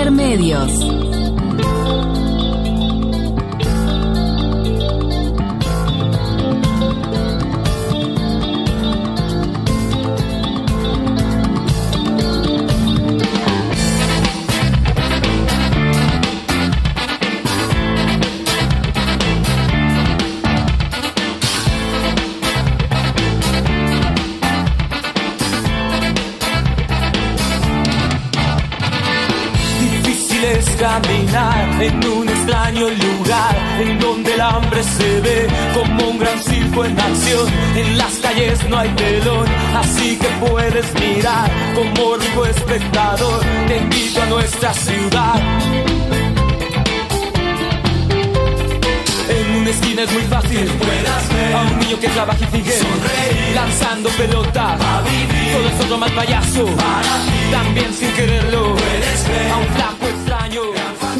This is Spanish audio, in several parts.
Intermedios. En un extraño lugar en donde el hambre se ve como un gran circo en acción. En las calles no hay telón, así que puedes mirar como rico espectador. Te invito a nuestra ciudad. En una esquina es muy fácil puedas ver a un niño que trabaja y sigue lanzando pelotas. Todo es otro mal payaso. También sin quererlo a un flaco.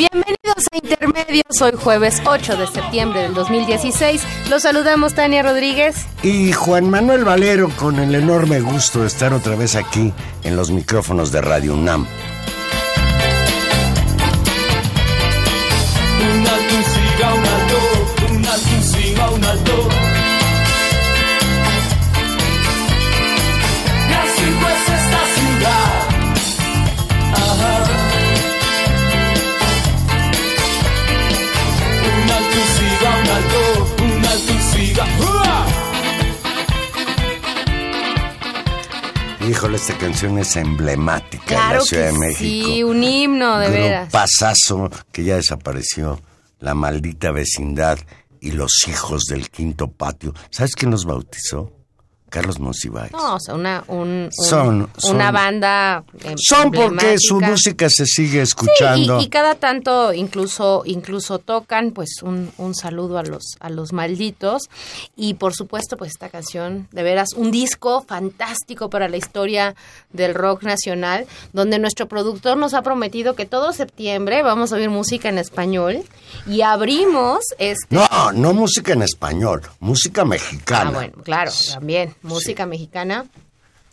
Bienvenidos a Intermedios, hoy jueves 8 de septiembre del 2016. Los saludamos Tania Rodríguez. Y Juan Manuel Valero con el enorme gusto de estar otra vez aquí en los micrófonos de Radio UNAM. Híjole, esta canción es emblemática en la Ciudad que de México. sí, un himno de veras. Pasazo que ya desapareció. La maldita vecindad y los hijos del quinto patio. ¿Sabes quién los bautizó? Carlos Monsiváis. No, o sea, una, un- un- Son- son- una banda. em- Son porque su música se sigue Sí, escuchando. y, y cada tanto incluso incluso tocan pues un, un saludo a los a los malditos y por supuesto pues esta canción de veras un disco fantástico para la historia del rock nacional donde nuestro productor nos ha prometido que todo septiembre vamos a oír música en español y abrimos este No, no música en español, música mexicana. Ah, bueno, claro, también música mexicana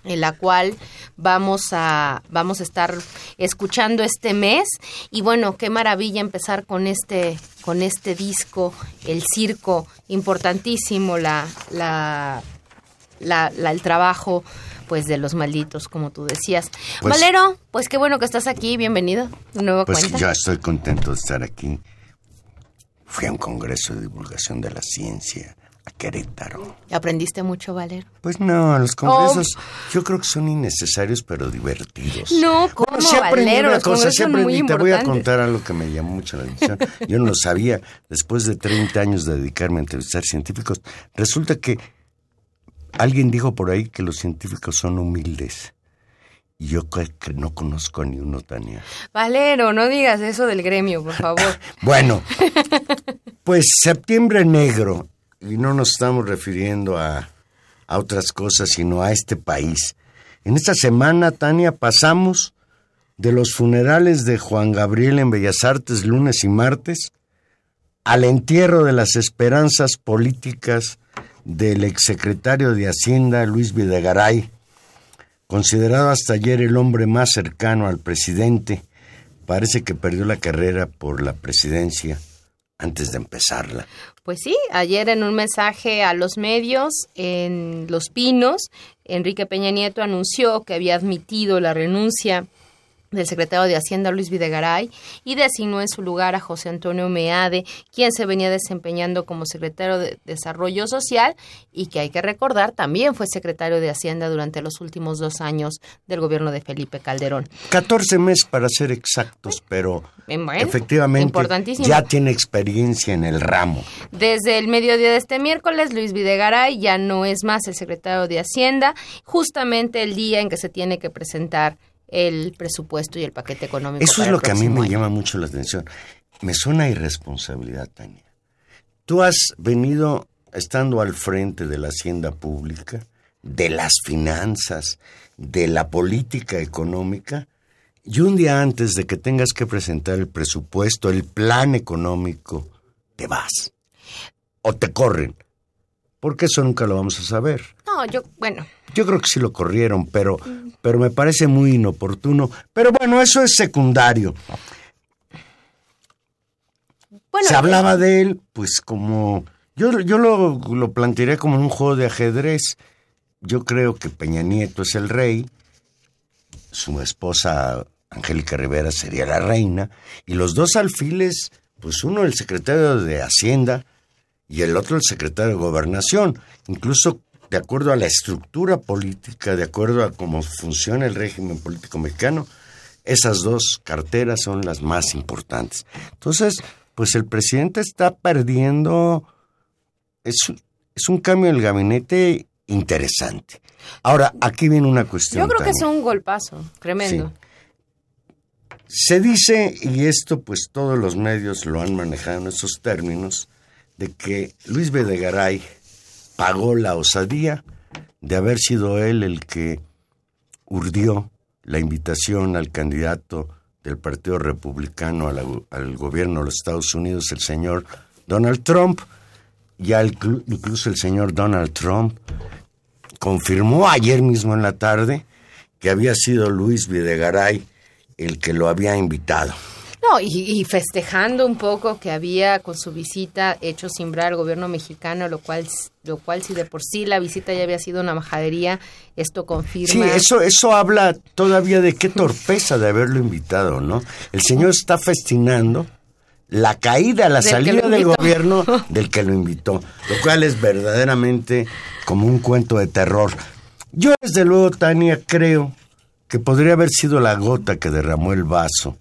en la cual vamos a vamos a estar escuchando este mes y bueno, qué maravilla empezar con este con este disco, el circo importantísimo, la la, la- la- el trabajo pues de los malditos, como tú decías. Pues- Valero, pues qué bueno que estás aquí, bienvenido, nueva Pues cuenta. yo estoy contento de estar aquí. Fui a un congreso de divulgación de la ciencia a Querétaro. ¿Aprendiste mucho, Valero? Pues no, los congresos yo creo que son innecesarios pero divertidos. No, ¿cómo, Bueno, sí Valero? una Los cosa, congresos sí son muy aprendí. Te voy a contar algo que me llamó mucho la atención. Yo no lo sabía. Después de 30 años de dedicarme a entrevistar científicos, resulta que alguien dijo por ahí que los científicos son humildes. Y yo creo que no conozco a ni uno, Tania. Valero, no digas eso del gremio, por favor. Bueno, pues septiembre negro, y no nos estamos refiriendo a, a otras cosas, sino a este país. En esta semana, Tania, pasamos de los funerales de Juan Gabriel en Bellas Artes lunes y martes al entierro de las esperanzas políticas del exsecretario de Hacienda Luis Videgaray, considerado hasta ayer el hombre más cercano al presidente, parece que perdió la carrera por la presidencia antes de empezarla. Pues sí, ayer en un mensaje a los medios en Los Pinos, Enrique Peña Nieto anunció que había admitido la renuncia del secretario de Hacienda Luis Videgaray y designó en su lugar a José Antonio Meade, quien se venía desempeñando como secretario de Desarrollo Social y que hay que recordar también fue secretario de Hacienda durante los últimos dos años del gobierno de Felipe Calderón. 14 meses para ser exactos, pero Bueno, efectivamente ya tiene experiencia en el ramo. Desde el mediodía de este miércoles, Luis Videgaray ya no es más el secretario de Hacienda, justamente el día en que se tiene que presentar el presupuesto y el paquete económico. Eso para es lo que a mí me año. llama mucho la atención. Me suena irresponsabilidad, Tania. Tú has venido estando al frente de la hacienda pública, de las finanzas, de la política económica, y un día antes de que tengas que presentar el presupuesto, el plan económico, te vas. O te corren. Porque eso nunca lo vamos a saber. No, yo, bueno, Yo creo que sí lo corrieron, pero, pero me parece muy inoportuno. Pero bueno, eso es secundario. bueno. Se hablaba de él, pues como... Yo, yo lo, lo plantearía como en un juego de ajedrez. Yo creo que Peña Nieto es el rey, su esposa Angélica Rivera sería la reina, y los dos alfiles, pues uno el secretario de Hacienda y el otro el secretario de Gobernación. Incluso de acuerdo a la estructura política, de acuerdo a cómo funciona el régimen político mexicano, esas dos carteras son las más importantes. Entonces, pues el presidente está perdiendo, es, es un cambio en el gabinete interesante. Ahora, aquí viene una cuestión. Yo creo que es un golpazo tremendo. Se dice, y esto pues todos los medios lo han manejado en esos términos, de que Luis Videgaray pagó la osadía de haber sido él el que urdió la invitación al candidato del Partido Republicano al gobierno de los Estados Unidos, el señor Donald Trump, ya el clu- incluso el señor Donald Trump confirmó ayer mismo en la tarde que había sido Luis Videgaray el que lo había invitado. No, y, y festejando un poco que había con su visita hecho simbrar al gobierno mexicano, lo cual, lo cual si de por sí la visita ya había sido una majadería, esto Sí, confirma. eso, eso habla todavía de qué torpeza de haberlo invitado, ¿no? El señor está festinando la caída, la Del salida del gobierno del que lo invitó, lo cual es verdaderamente como un cuento de terror. Yo, desde luego, Tania, creo que podría haber sido la gota que derramó el vaso,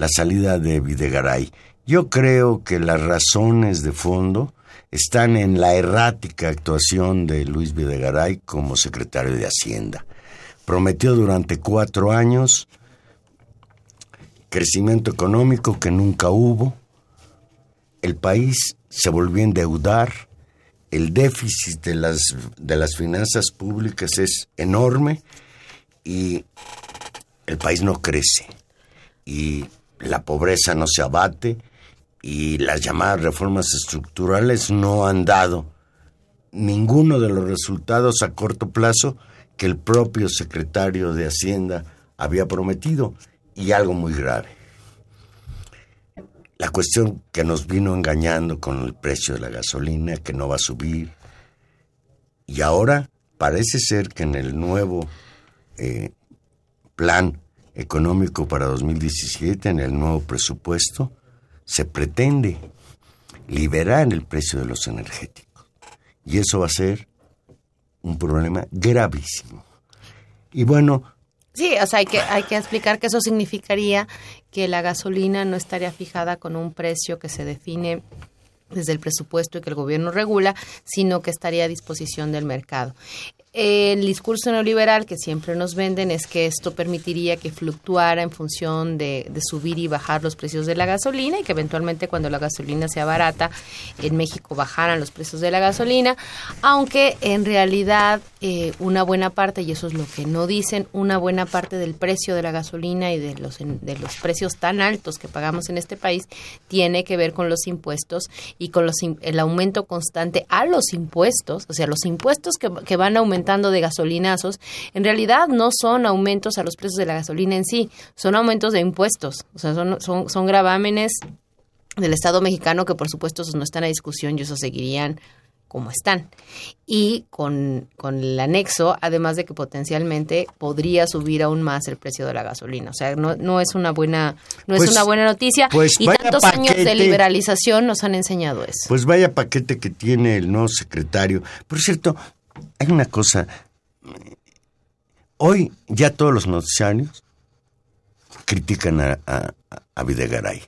la salida de Videgaray. Yo creo que las razones de fondo están en la errática actuación de Luis Videgaray como secretario de Hacienda. Prometió durante cuatro años crecimiento económico que nunca hubo, el país se volvió a endeudar, el déficit de las, de las finanzas públicas es enorme y el país no crece y la pobreza no se abate y las llamadas reformas estructurales no han dado ninguno de los resultados a corto plazo que el propio secretario de Hacienda había prometido y algo muy grave. La cuestión que nos vino engañando con el precio de la gasolina, que no va a subir. Y ahora parece ser que en el nuevo eh, plan económico para 2017, en el nuevo presupuesto, se pretende liberar el precio de los energéticos. Y eso va a ser un problema gravísimo. Y bueno, Sí, o sea, hay que, hay que explicar que eso significaría que la gasolina no estaría fijada con un precio que se define desde el presupuesto y que el gobierno regula, sino que estaría a disposición del mercado. El discurso neoliberal que siempre nos venden es que esto permitiría que fluctuara en función de, subir y bajar los precios de la gasolina y que eventualmente cuando la gasolina sea barata en México bajaran los precios de la gasolina, aunque en realidad eh, una buena parte, y eso es lo que no dicen, una buena parte del precio de la gasolina y de los, de los precios tan altos que pagamos en este país tiene que ver con los impuestos y con los, el aumento constante a los impuestos, o sea, los impuestos que, que van de gasolinazos, en realidad no son aumentos a los precios de la gasolina en sí, son aumentos de impuestos, o sea, son, son, son gravámenes del Estado mexicano que por supuesto esos no están a discusión y esos seguirían como están. Y con, con, el anexo, además de que potencialmente podría subir aún más el precio de la gasolina. O sea, no, no es una buena, no es Pues- una buena noticia. pues y tantos años de liberalización nos han enseñado eso. Pues vaya paquete que tiene el nuevo secretario. Por cierto, hay una cosa. Hoy ya todos los noticiarios critican a, a, Videgaray,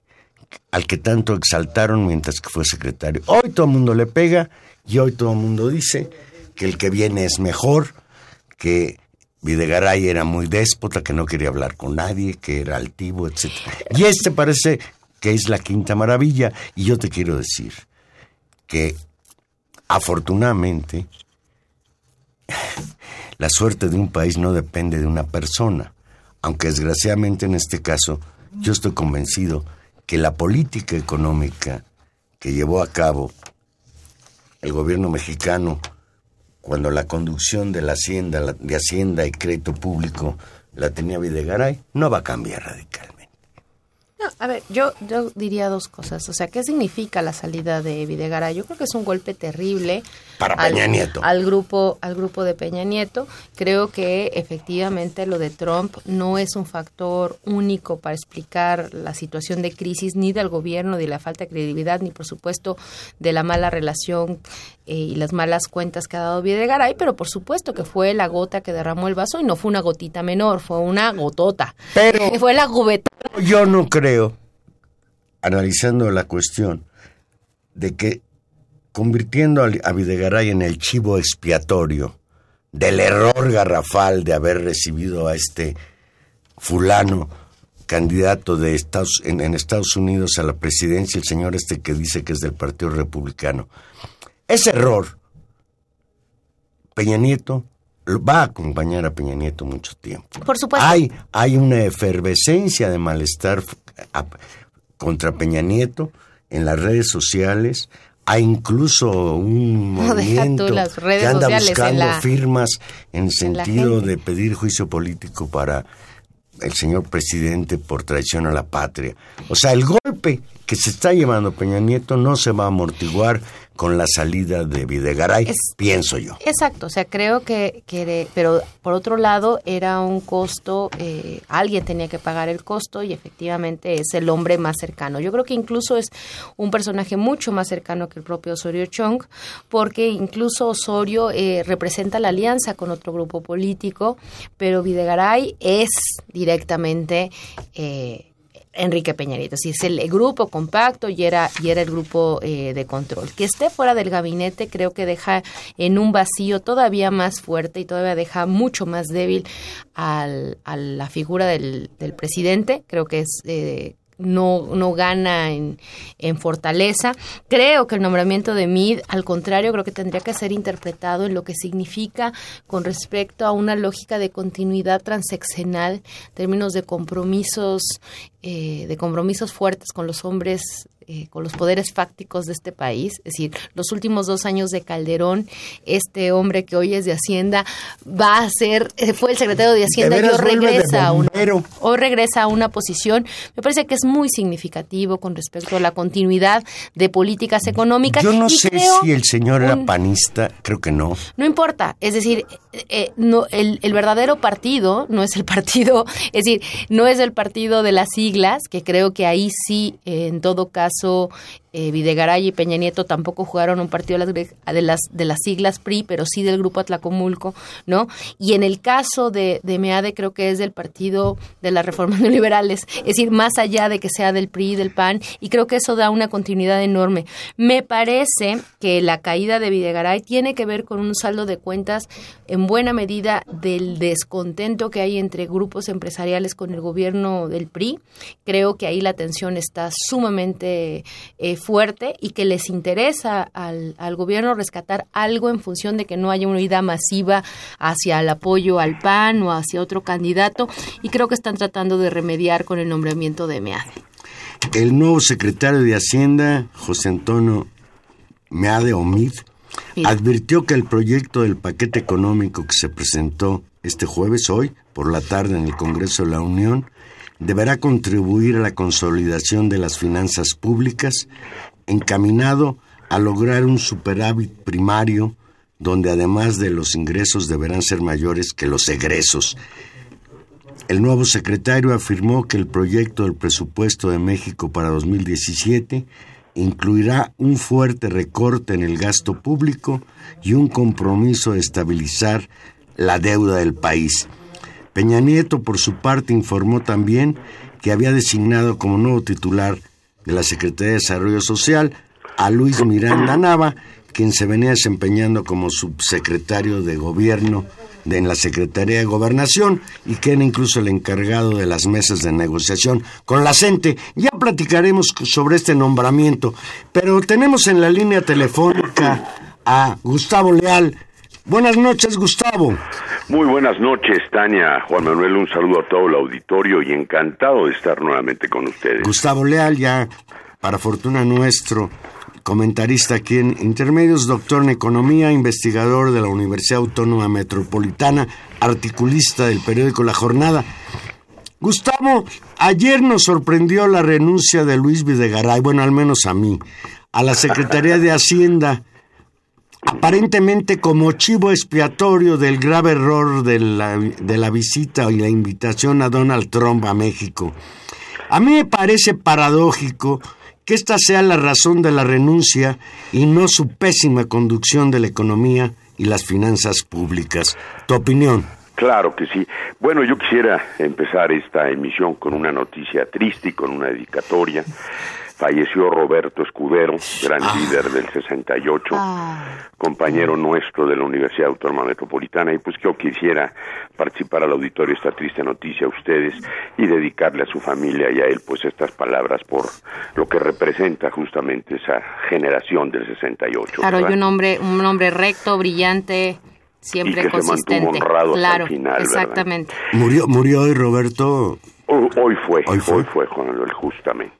al que tanto exaltaron mientras que fue secretario. Hoy todo el mundo le pega y hoy todo el mundo dice que el que viene es mejor, que Videgaray era muy déspota, que no quería hablar con nadie, que era altivo, etc. Y este parece que es la quinta maravilla. Y yo te quiero decir que afortunadamente la suerte de un país no depende de una persona, aunque desgraciadamente en este caso yo estoy convencido que la política económica que llevó a cabo el gobierno mexicano cuando la conducción de la hacienda, de hacienda y crédito público la tenía Videgaray, no va a cambiar radicalmente. No, a ver, yo, yo diría dos cosas. O sea, ¿qué significa la salida de Videgaray? Yo creo que es un golpe terrible Para Peña Nieto. al grupo, al grupo de Peña Nieto. Creo que efectivamente lo de Trump no es un factor único para explicar la situación de crisis ni del gobierno, ni la falta de credibilidad, ni por supuesto de la mala relación eh, y las malas cuentas que ha dado Videgaray, pero por supuesto que fue la gota que derramó el vaso y no fue una gotita menor, fue una gotota. Pero- fue la cubeta. Yo no creo, analizando la cuestión, de que convirtiendo a Videgaray en el chivo expiatorio del error garrafal de haber recibido a este fulano candidato de Estados, en, en Estados Unidos a la presidencia, el señor este que dice que es del Partido Republicano. Ese error, Peña Nieto va a acompañar a Peña Nieto mucho tiempo. Por supuesto. Hay, hay una efervescencia de malestar a- contra Peña Nieto en las redes sociales. Hay incluso un No, movimiento las redes que anda en buscando la- firmas en sentido de pedir juicio político para el señor presidente por traición a la patria. O sea, el golpe que se está llevando Peña Nieto no se va a amortiguar con la salida de Videgaray, Es- pienso yo. Exacto, o sea, creo que, que de- pero por otro lado era un costo, eh, alguien tenía que pagar el costo y efectivamente es el hombre más cercano. Yo creo que incluso es un personaje mucho más cercano que el propio Osorio Chong, porque incluso Osorio eh, representa la alianza con otro grupo político, pero Videgaray es directamente... eh, Enrique Peña si es el, el grupo compacto y era, y era el grupo eh, de control. Que esté fuera del gabinete creo que deja en un vacío todavía más fuerte y todavía deja mucho más débil al, a la figura del, del presidente. Creo que es... eh, no, no gana en, en fortaleza. Creo que el nombramiento de Mid, al contrario, creo que tendría que ser interpretado en lo que significa con respecto a una lógica de continuidad transeccional, términos de compromisos, eh, de compromisos fuertes con los hombres, eh, con los poderes fácticos de este país. Es decir, los últimos dos años de Calderón, este hombre que hoy es de Hacienda va a ser, eh, fue el secretario de Hacienda y hoy regresa a una hoy regresa a una posición, me parece que es muy significativo con respecto a la continuidad de políticas económicas. Yo no y sé si el señor era un- panista, creo que no. no importa, es decir, eh, eh, no, el, el verdadero partido no es el partido, es decir, no es el partido de las siglas, que creo que ahí sí, eh, en todo caso, caso eh, Videgaray y Peña Nieto tampoco jugaron un partido de las, de las siglas PRI, pero sí del grupo Atlacomulco, ¿no? Y en el caso de, de MEADE creo que es del partido de las reformas neoliberales, es decir, más allá de que sea del PRI y del PAN, y creo que eso da una continuidad enorme. Me parece que la caída de Videgaray tiene que ver con un saldo de cuentas en buena medida del descontento que hay entre grupos empresariales con el gobierno del PRI. Creo que ahí la tensión está sumamente eh, fuerte y que les interesa al, al gobierno rescatar algo en función de que no haya una ida masiva hacia el apoyo al PAN o hacia otro candidato y creo que están tratando de remediar con el nombramiento de MEADE. El nuevo secretario de Hacienda, José Antonio Meade Omid, Sí. advirtió que el proyecto del paquete económico que se presentó este jueves, hoy, por la tarde en el Congreso de la Unión, deberá contribuir a la consolidación de las finanzas públicas, encaminado a lograr un superávit primario donde además de los ingresos deberán ser mayores que los egresos. El nuevo secretario afirmó que el proyecto del presupuesto de México para 2017 incluirá un fuerte recorte en el gasto público y un compromiso de estabilizar la deuda del país. Peña Nieto, por su parte, informó también que había designado como nuevo titular de la Secretaría de Desarrollo Social a Luis Miranda Nava, quien se venía desempeñando como subsecretario de Gobierno de, en la Secretaría de Gobernación y que era incluso el encargado de las mesas de negociación con la gente. Ya platicaremos sobre este nombramiento, pero tenemos en la línea telefónica a Gustavo Leal. Buenas noches, Gustavo. Muy buenas noches, Tania. Juan Manuel, un saludo a todo el auditorio y encantado de estar nuevamente con ustedes. Gustavo Leal, ya para fortuna nuestro, comentarista aquí en Intermedios, doctor en Economía, investigador de la Universidad Autónoma Metropolitana, articulista del periódico La Jornada. Gustavo, ayer nos sorprendió la renuncia de Luis Videgaray, bueno, al menos a mí, a la Secretaría de Hacienda, aparentemente como chivo expiatorio del grave error de la, de la visita y la invitación a Donald Trump a México. A mí me parece paradójico que esta sea la razón de la renuncia y no su pésima conducción de la economía y las finanzas públicas. ¿Tu opinión? Claro que sí. Bueno, yo quisiera empezar esta emisión con una noticia triste y con una dedicatoria falleció Roberto Escudero, gran Ah. líder del 68, compañero nuestro de la Universidad Autónoma Metropolitana, y pues yo quisiera participar al auditorio esta triste noticia a ustedes y dedicarle a su familia y a él pues estas palabras por lo que representa justamente esa generación del 68. Claro, y un hombre, un hombre recto, brillante, siempre Y que se mantuvo consistente. honrado hasta el claro, final, ¿verdad? exactamente. Murió, murió hoy Roberto. Hoy hoy fue, Hoy hoy fue. Juan Manuel, justamente.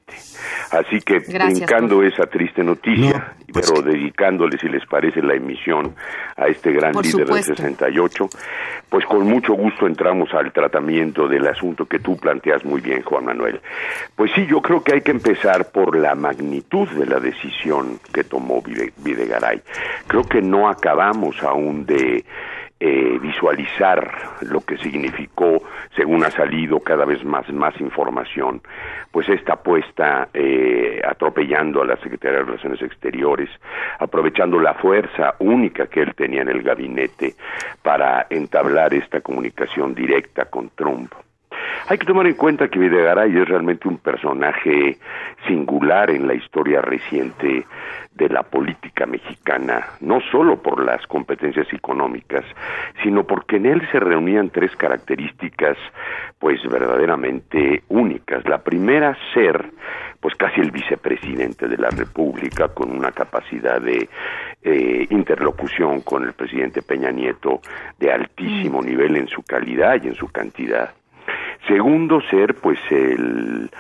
Así que Gracias, brincando esa triste noticia, No, pues pero que- dedicándole, si les parece, la emisión a este gran Por líder supuesto. del 68, pues con mucho gusto entramos al tratamiento del asunto que tú planteas muy bien, Juan Manuel. Pues sí, yo creo que hay que empezar por la magnitud de la decisión que tomó Vide- Videgaray. Creo que no acabamos aún de eh, visualizar lo que significó, según ha salido cada vez más, más información, pues esta apuesta eh, atropellando a la Secretaría de Relaciones Exteriores, aprovechando la fuerza única que él tenía en el gabinete para entablar esta comunicación directa con Trump. Hay que tomar en cuenta que Videgaray es realmente un personaje singular en la historia reciente de la política mexicana, no solo por las competencias económicas, sino porque en él se reunían tres características pues verdaderamente únicas. La primera ser pues casi el vicepresidente de la República con una capacidad de eh, interlocución con el presidente Peña Nieto de altísimo nivel en su calidad y en su cantidad. Segundo, ser pues el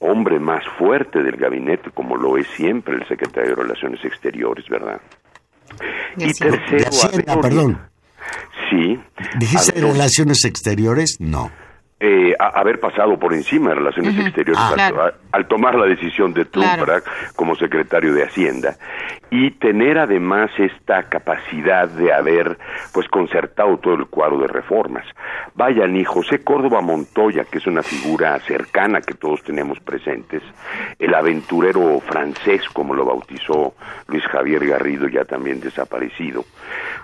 hombre más fuerte del gabinete, como lo es siempre el secretario de Relaciones Exteriores, ¿verdad? De Y tercero, De Hacienda, perdón. Sí. ¿Dijiste relaciones exteriores? No. Eh, a- haber pasado por encima de Relaciones Exteriores Ah. al, Claro. al- al tomar la decisión de Trump como secretario de Hacienda y tener además esta capacidad de haber pues concertado todo el cuadro de reformas. Vaya, ni José Córdoba Montoya, que es una figura cercana que todos tenemos presentes, el aventurero francés, como lo bautizó Luis Javier Garrido, ya también desaparecido,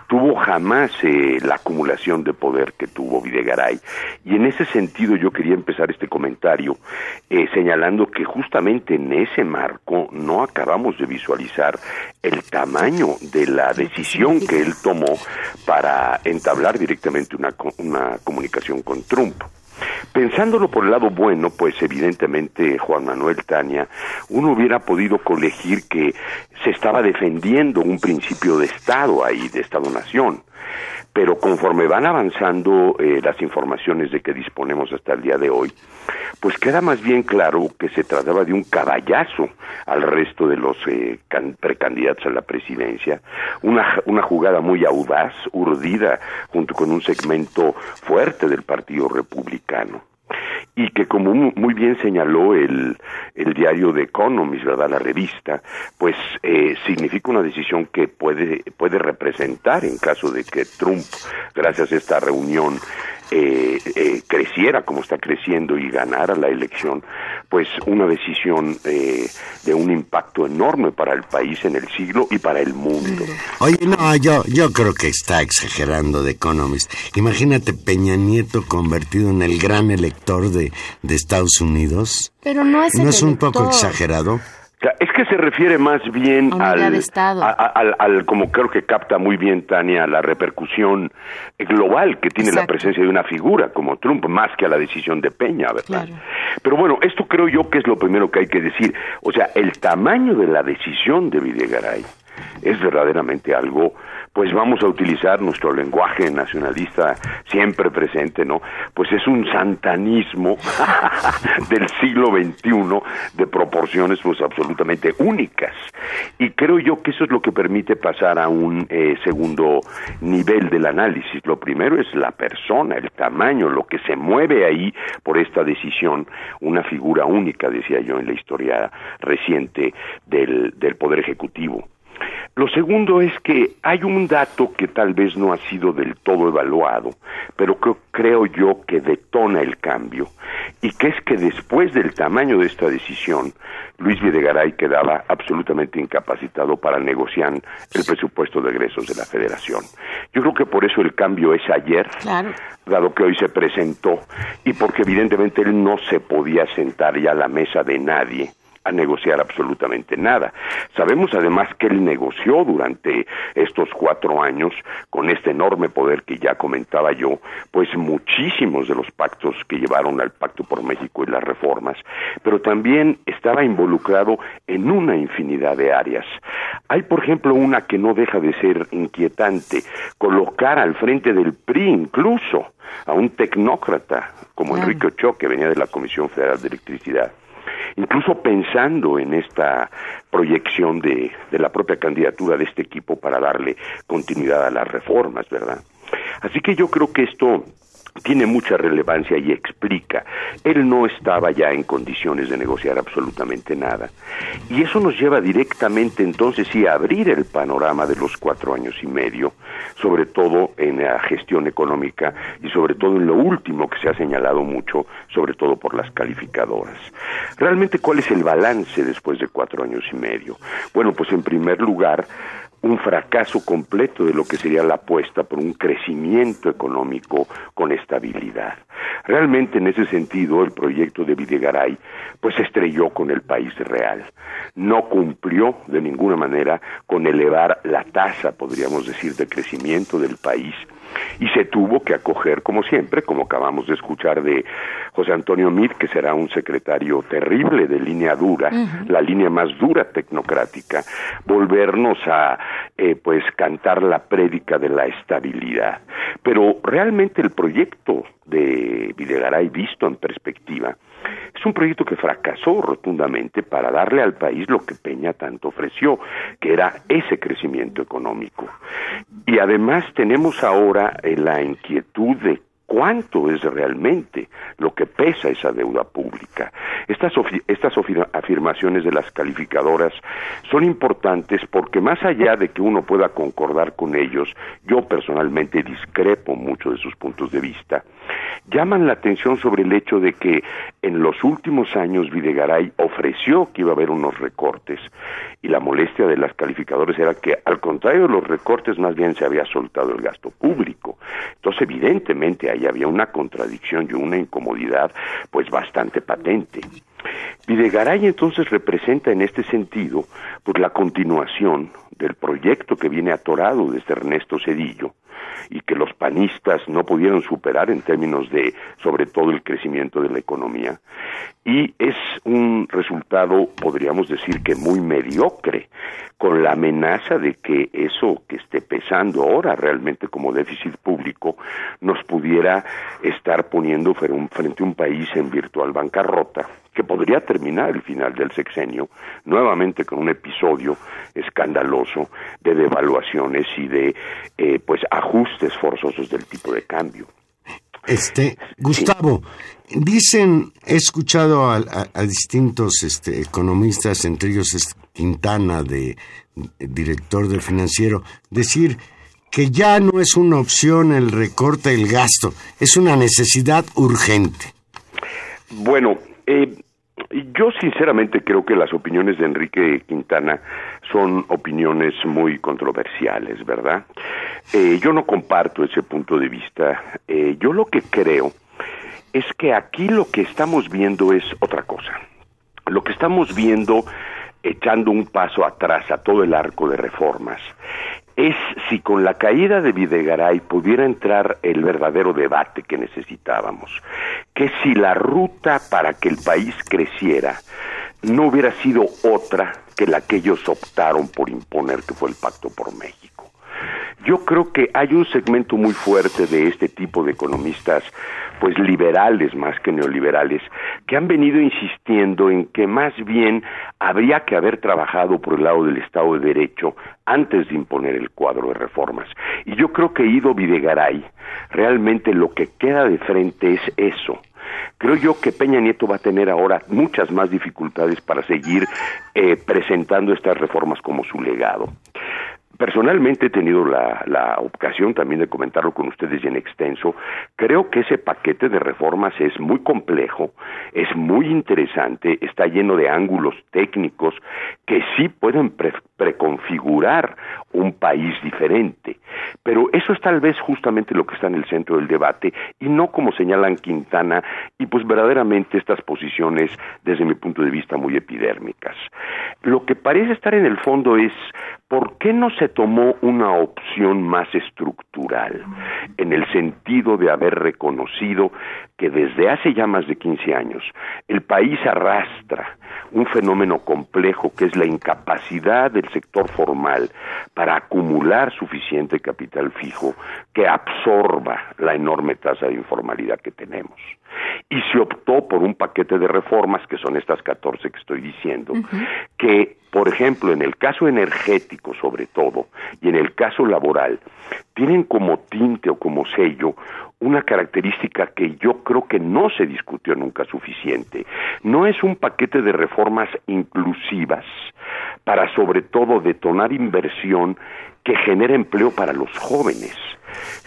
tuvo jamás eh, la acumulación de poder que tuvo Videgaray. Y en ese sentido yo quería empezar este comentario eh, señalando que justamente en ese marco no acabamos de visualizar el tamaño de la decisión que él tomó para entablar directamente una, una comunicación con Trump. Pensándolo por el lado bueno, pues evidentemente Juan Manuel Tania, uno hubiera podido colegir que se estaba defendiendo un principio de Estado ahí, de Estado-Nación. Pero conforme van avanzando eh, las informaciones de que disponemos hasta el día de hoy, pues queda más bien claro que se trataba de un caballazo al resto de los eh, can- precandidatos a la presidencia, una, una jugada muy audaz, urdida, junto con un segmento fuerte del Partido Republicano. Y que como muy bien señaló el, el diario The Economist, ¿verdad? La revista, pues eh, significa una decisión que puede, puede representar en caso de que Trump, gracias a esta reunión, eh, eh, creciera como está creciendo y ganara la elección, pues una decisión eh, de un impacto enorme para el país en el siglo y para el mundo. Oye, no, yo, yo creo que está exagerando de Economist. Imagínate Peña Nieto convertido en el gran elector de, de Estados Unidos. Pero no es ¿No es un poco exagerado? Es que se refiere más bien al, al, al, como creo que capta muy bien Tania, la repercusión global que tiene la presencia de una figura como Trump, más que a la decisión de Peña, ¿verdad? Pero bueno, esto creo yo que es lo primero que hay que decir. O sea, el tamaño de la decisión de Videgaray es verdaderamente algo pues vamos a utilizar nuestro lenguaje nacionalista siempre presente, ¿no? Pues es un santanismo del siglo XXI de proporciones pues absolutamente únicas. Y creo yo que eso es lo que permite pasar a un eh, segundo nivel del análisis. Lo primero es la persona, el tamaño, lo que se mueve ahí por esta decisión, una figura única, decía yo, en la historia reciente del, del Poder Ejecutivo. Lo segundo es que hay un dato que tal vez no ha sido del todo evaluado, pero que creo yo que detona el cambio, y que es que después del tamaño de esta decisión, Luis Videgaray quedaba absolutamente incapacitado para negociar el presupuesto de egresos de la Federación. Yo creo que por eso el cambio es ayer, dado que hoy se presentó, y porque evidentemente él no se podía sentar ya a la mesa de nadie a negociar absolutamente nada. Sabemos además que él negoció durante estos cuatro años con este enorme poder que ya comentaba yo, pues muchísimos de los pactos que llevaron al Pacto por México y las reformas, pero también estaba involucrado en una infinidad de áreas. Hay, por ejemplo, una que no deja de ser inquietante, colocar al frente del PRI incluso a un tecnócrata como Enrique Ochoa, que venía de la Comisión Federal de Electricidad incluso pensando en esta proyección de, de la propia candidatura de este equipo para darle continuidad a las reformas, ¿verdad? Así que yo creo que esto tiene mucha relevancia y explica. Él no estaba ya en condiciones de negociar absolutamente nada. Y eso nos lleva directamente entonces sí a abrir el panorama de los cuatro años y medio, sobre todo en la gestión económica y sobre todo en lo último que se ha señalado mucho, sobre todo por las calificadoras. Realmente, ¿cuál es el balance después de cuatro años y medio? Bueno, pues en primer lugar, un fracaso completo de lo que sería la apuesta por un crecimiento económico con estabilidad. Realmente en ese sentido el proyecto de Videgaray pues estrelló con el país real. No cumplió de ninguna manera con elevar la tasa, podríamos decir, de crecimiento del país y se tuvo que acoger, como siempre, como acabamos de escuchar de José Antonio Mir, que será un secretario terrible de línea dura, la línea más dura tecnocrática, volvernos a, eh, pues, cantar la prédica de la estabilidad. Pero realmente el proyecto de Videgaray visto en perspectiva es un proyecto que fracasó rotundamente para darle al país lo que Peña tanto ofreció, que era ese crecimiento económico. Y además tenemos ahora eh, la inquietud de cuánto es realmente lo que pesa esa deuda pública. Estas, estas afirmaciones de las calificadoras son importantes porque más allá de que uno pueda concordar con ellos, yo personalmente discrepo mucho de sus puntos de vista, llaman la atención sobre el hecho de que en los últimos años Videgaray ofreció que iba a haber unos recortes y la molestia de las calificadoras era que al contrario de los recortes más bien se había soltado el gasto público. Entonces evidentemente había una contradicción y una incomodidad pues bastante patente. Videgaray entonces representa en este sentido pues la continuación del proyecto que viene atorado desde Ernesto Cedillo y que los panistas no pudieron superar en términos de sobre todo el crecimiento de la economía. Y es un resultado podríamos decir que muy mediocre con la amenaza de que eso que esté pesando ahora realmente como déficit público nos pudiera estar poniendo frente a un país en virtual bancarrota que podría terminar el final del sexenio nuevamente con un episodio escandaloso de devaluaciones y de eh, pues ajustes forzosos del tipo de cambio. Este, Gustavo, dicen, he escuchado a, distintos este, economistas, entre ellos Quintana, de, director del financiero, decir que ya no es una opción el recorte del gasto, es una necesidad urgente. Bueno, eh, yo sinceramente creo que las opiniones de Enrique Quintana son opiniones muy controversiales, ¿verdad? Eh, yo no comparto ese punto de vista. Eh, yo lo que creo es que aquí lo que estamos viendo es otra cosa. Lo que estamos viendo, echando un paso atrás a todo el arco de reformas, es si con la caída de Videgaray pudiera entrar el verdadero debate que necesitábamos, que si la ruta para que el país creciera no hubiera sido otra que la que ellos optaron por imponer, que fue el Pacto por México. Yo creo que hay un segmento muy fuerte de este tipo de economistas, pues liberales más que neoliberales, que han venido insistiendo en que más bien habría que haber trabajado por el lado del Estado de Derecho antes de imponer el cuadro de reformas. Y yo creo que Ido Videgaray, realmente lo que queda de frente es eso, Creo yo que Peña Nieto va a tener ahora muchas más dificultades para seguir eh, presentando estas reformas como su legado. Personalmente he tenido la, la, ocasión también de comentarlo con ustedes en extenso. Creo que ese paquete de reformas es muy complejo, es muy interesante, está lleno de ángulos técnicos que sí pueden preconfigurar un país diferente. Pero eso es tal vez justamente lo que está en el centro del debate y no como señalan Quintana y pues verdaderamente estas posiciones desde mi punto de vista muy epidérmicas. Lo que parece estar en el fondo es ¿por qué no se tomó una opción más estructural en el sentido de haber reconocido que desde hace ya más de 15 años el país arrastra un fenómeno complejo que es la incapacidad del sector formal para acumular suficiente capital fijo que absorba la enorme tasa de informalidad que tenemos. Y se optó por un paquete de reformas, que son estas 14 que estoy diciendo, que, por ejemplo, en el caso energético sobre todo, y en el caso laboral, tienen como tinte o como sello una característica que yo creo que no se discutió nunca suficiente. No es un paquete de reformas inclusivas para sobre todo detonar inversión que genere empleo para los jóvenes,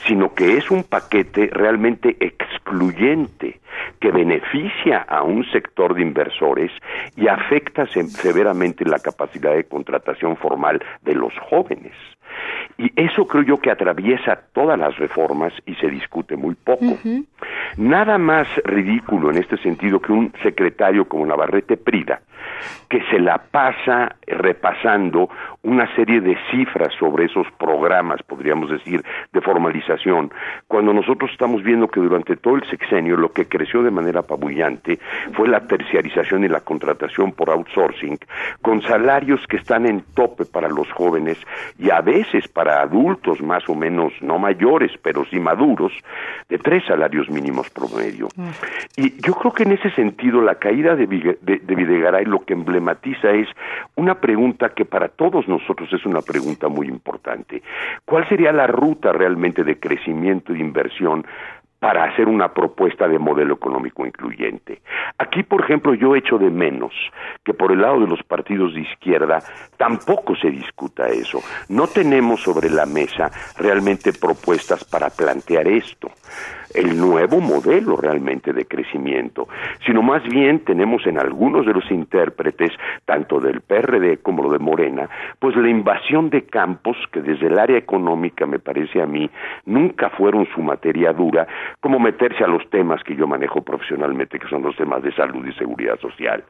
sino que es un paquete realmente excluyente que beneficia a un sector de inversores y afecta severamente la capacidad de contratación formal de los jóvenes. Y eso creo yo que atraviesa todas las reformas y se discute muy poco. Nada más ridículo en este sentido que un secretario como Navarrete Prida, que se la pasa repasando una serie de cifras sobre esos programas, podríamos decir, de formalización, cuando nosotros estamos viendo que durante todo el sexenio lo que creció de manera apabullante fue la terciarización y la contratación por outsourcing, con salarios que están en tope para los jóvenes y a veces para adultos más o menos, no mayores, pero sí maduros, de tres salarios mínimos promedio. Mm. Y yo creo que en ese sentido la caída de, de Videgaray lo que emblematiza es una pregunta que para todos nosotros es una pregunta muy importante. ¿Cuál sería la ruta realmente de crecimiento e inversión para hacer una propuesta de modelo económico incluyente. Aquí, por ejemplo, yo echo de menos que por el lado de los partidos de izquierda tampoco se discuta eso. No tenemos sobre la mesa realmente propuestas para plantear esto el nuevo modelo realmente de crecimiento, sino más bien tenemos en algunos de los intérpretes, tanto del PRD como lo de Morena, pues la invasión de campos que desde el área económica, me parece a mí, nunca fueron su materia dura, como meterse a los temas que yo manejo profesionalmente, que son los temas de salud y seguridad social.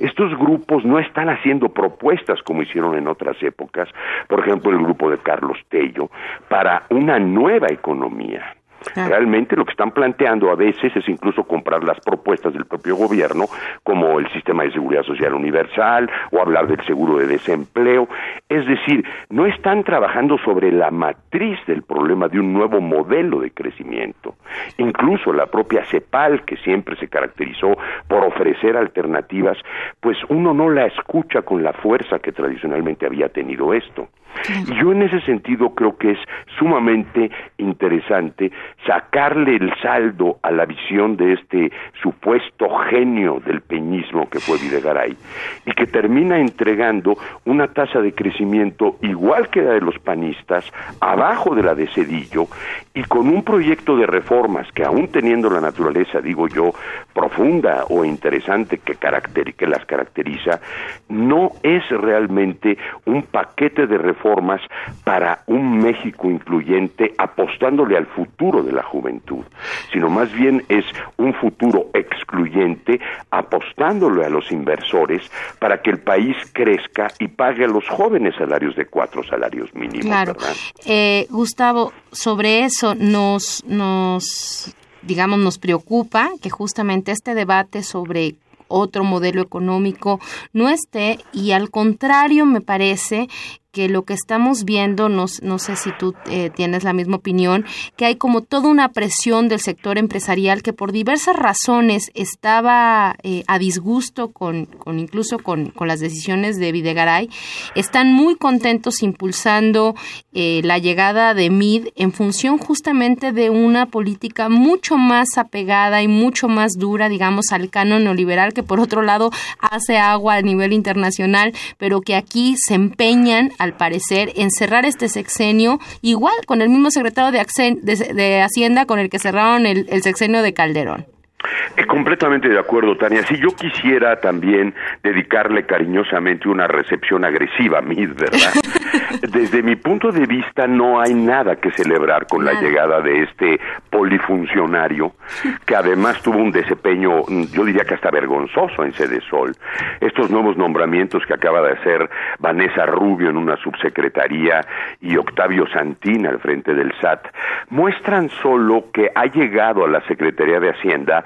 Estos grupos no están haciendo propuestas como hicieron en otras épocas, por ejemplo el grupo de Carlos Tello, para una nueva economía Realmente lo que están planteando a veces es incluso comprar las propuestas del propio gobierno, como el sistema de seguridad social universal o hablar del seguro de desempleo. Es decir, no están trabajando sobre la matriz del problema de un nuevo modelo de crecimiento. Incluso la propia CEPAL, que siempre se caracterizó por ofrecer alternativas, pues uno no la escucha con la fuerza que tradicionalmente había tenido esto. Y yo en ese sentido creo que es sumamente interesante sacarle el saldo a la visión de este supuesto genio del peñismo que fue Videgaray y que termina entregando una tasa de crecimiento igual que la de los panistas, abajo de la de Cedillo y con un proyecto de reformas que aún teniendo la naturaleza, digo yo, profunda o interesante que, que las caracteriza, no es realmente un paquete de reformas para un México incluyente apostándole al futuro la juventud, sino más bien es un futuro excluyente apostándole a los inversores para que el país crezca y pague a los jóvenes salarios de cuatro salarios mínimos. Claro. Eh, Gustavo, sobre eso nos, nos, digamos, nos preocupa que justamente este debate sobre otro modelo económico no esté y al contrario me parece que lo que estamos viendo, no, no sé si tú eh, tienes la misma opinión, que hay como toda una presión del sector empresarial que por diversas razones estaba eh, a disgusto con, con incluso con, con, las decisiones de Videgaray, están muy contentos impulsando eh, la llegada de MID en función justamente de una política mucho más apegada y mucho más dura, digamos, al canon neoliberal, que por otro lado hace agua a nivel internacional, pero que aquí se empeñan al parecer, en cerrar este sexenio, igual con el mismo secretario de, Hacienda con el que cerraron el sexenio de Calderón. Eh, completamente de acuerdo, Tania. Si yo quisiera también dedicarle cariñosamente una recepción agresiva a Mid, ¿verdad? Desde mi punto de vista no hay nada que celebrar con la llegada de este polifuncionario, que además tuvo un desempeño, yo diría que hasta vergonzoso en Sede Sol. Estos nuevos nombramientos que acaba de hacer Vanessa Rubio en una subsecretaría y Octavio Santín al frente del SAT, muestran solo que ha llegado a la Secretaría de Hacienda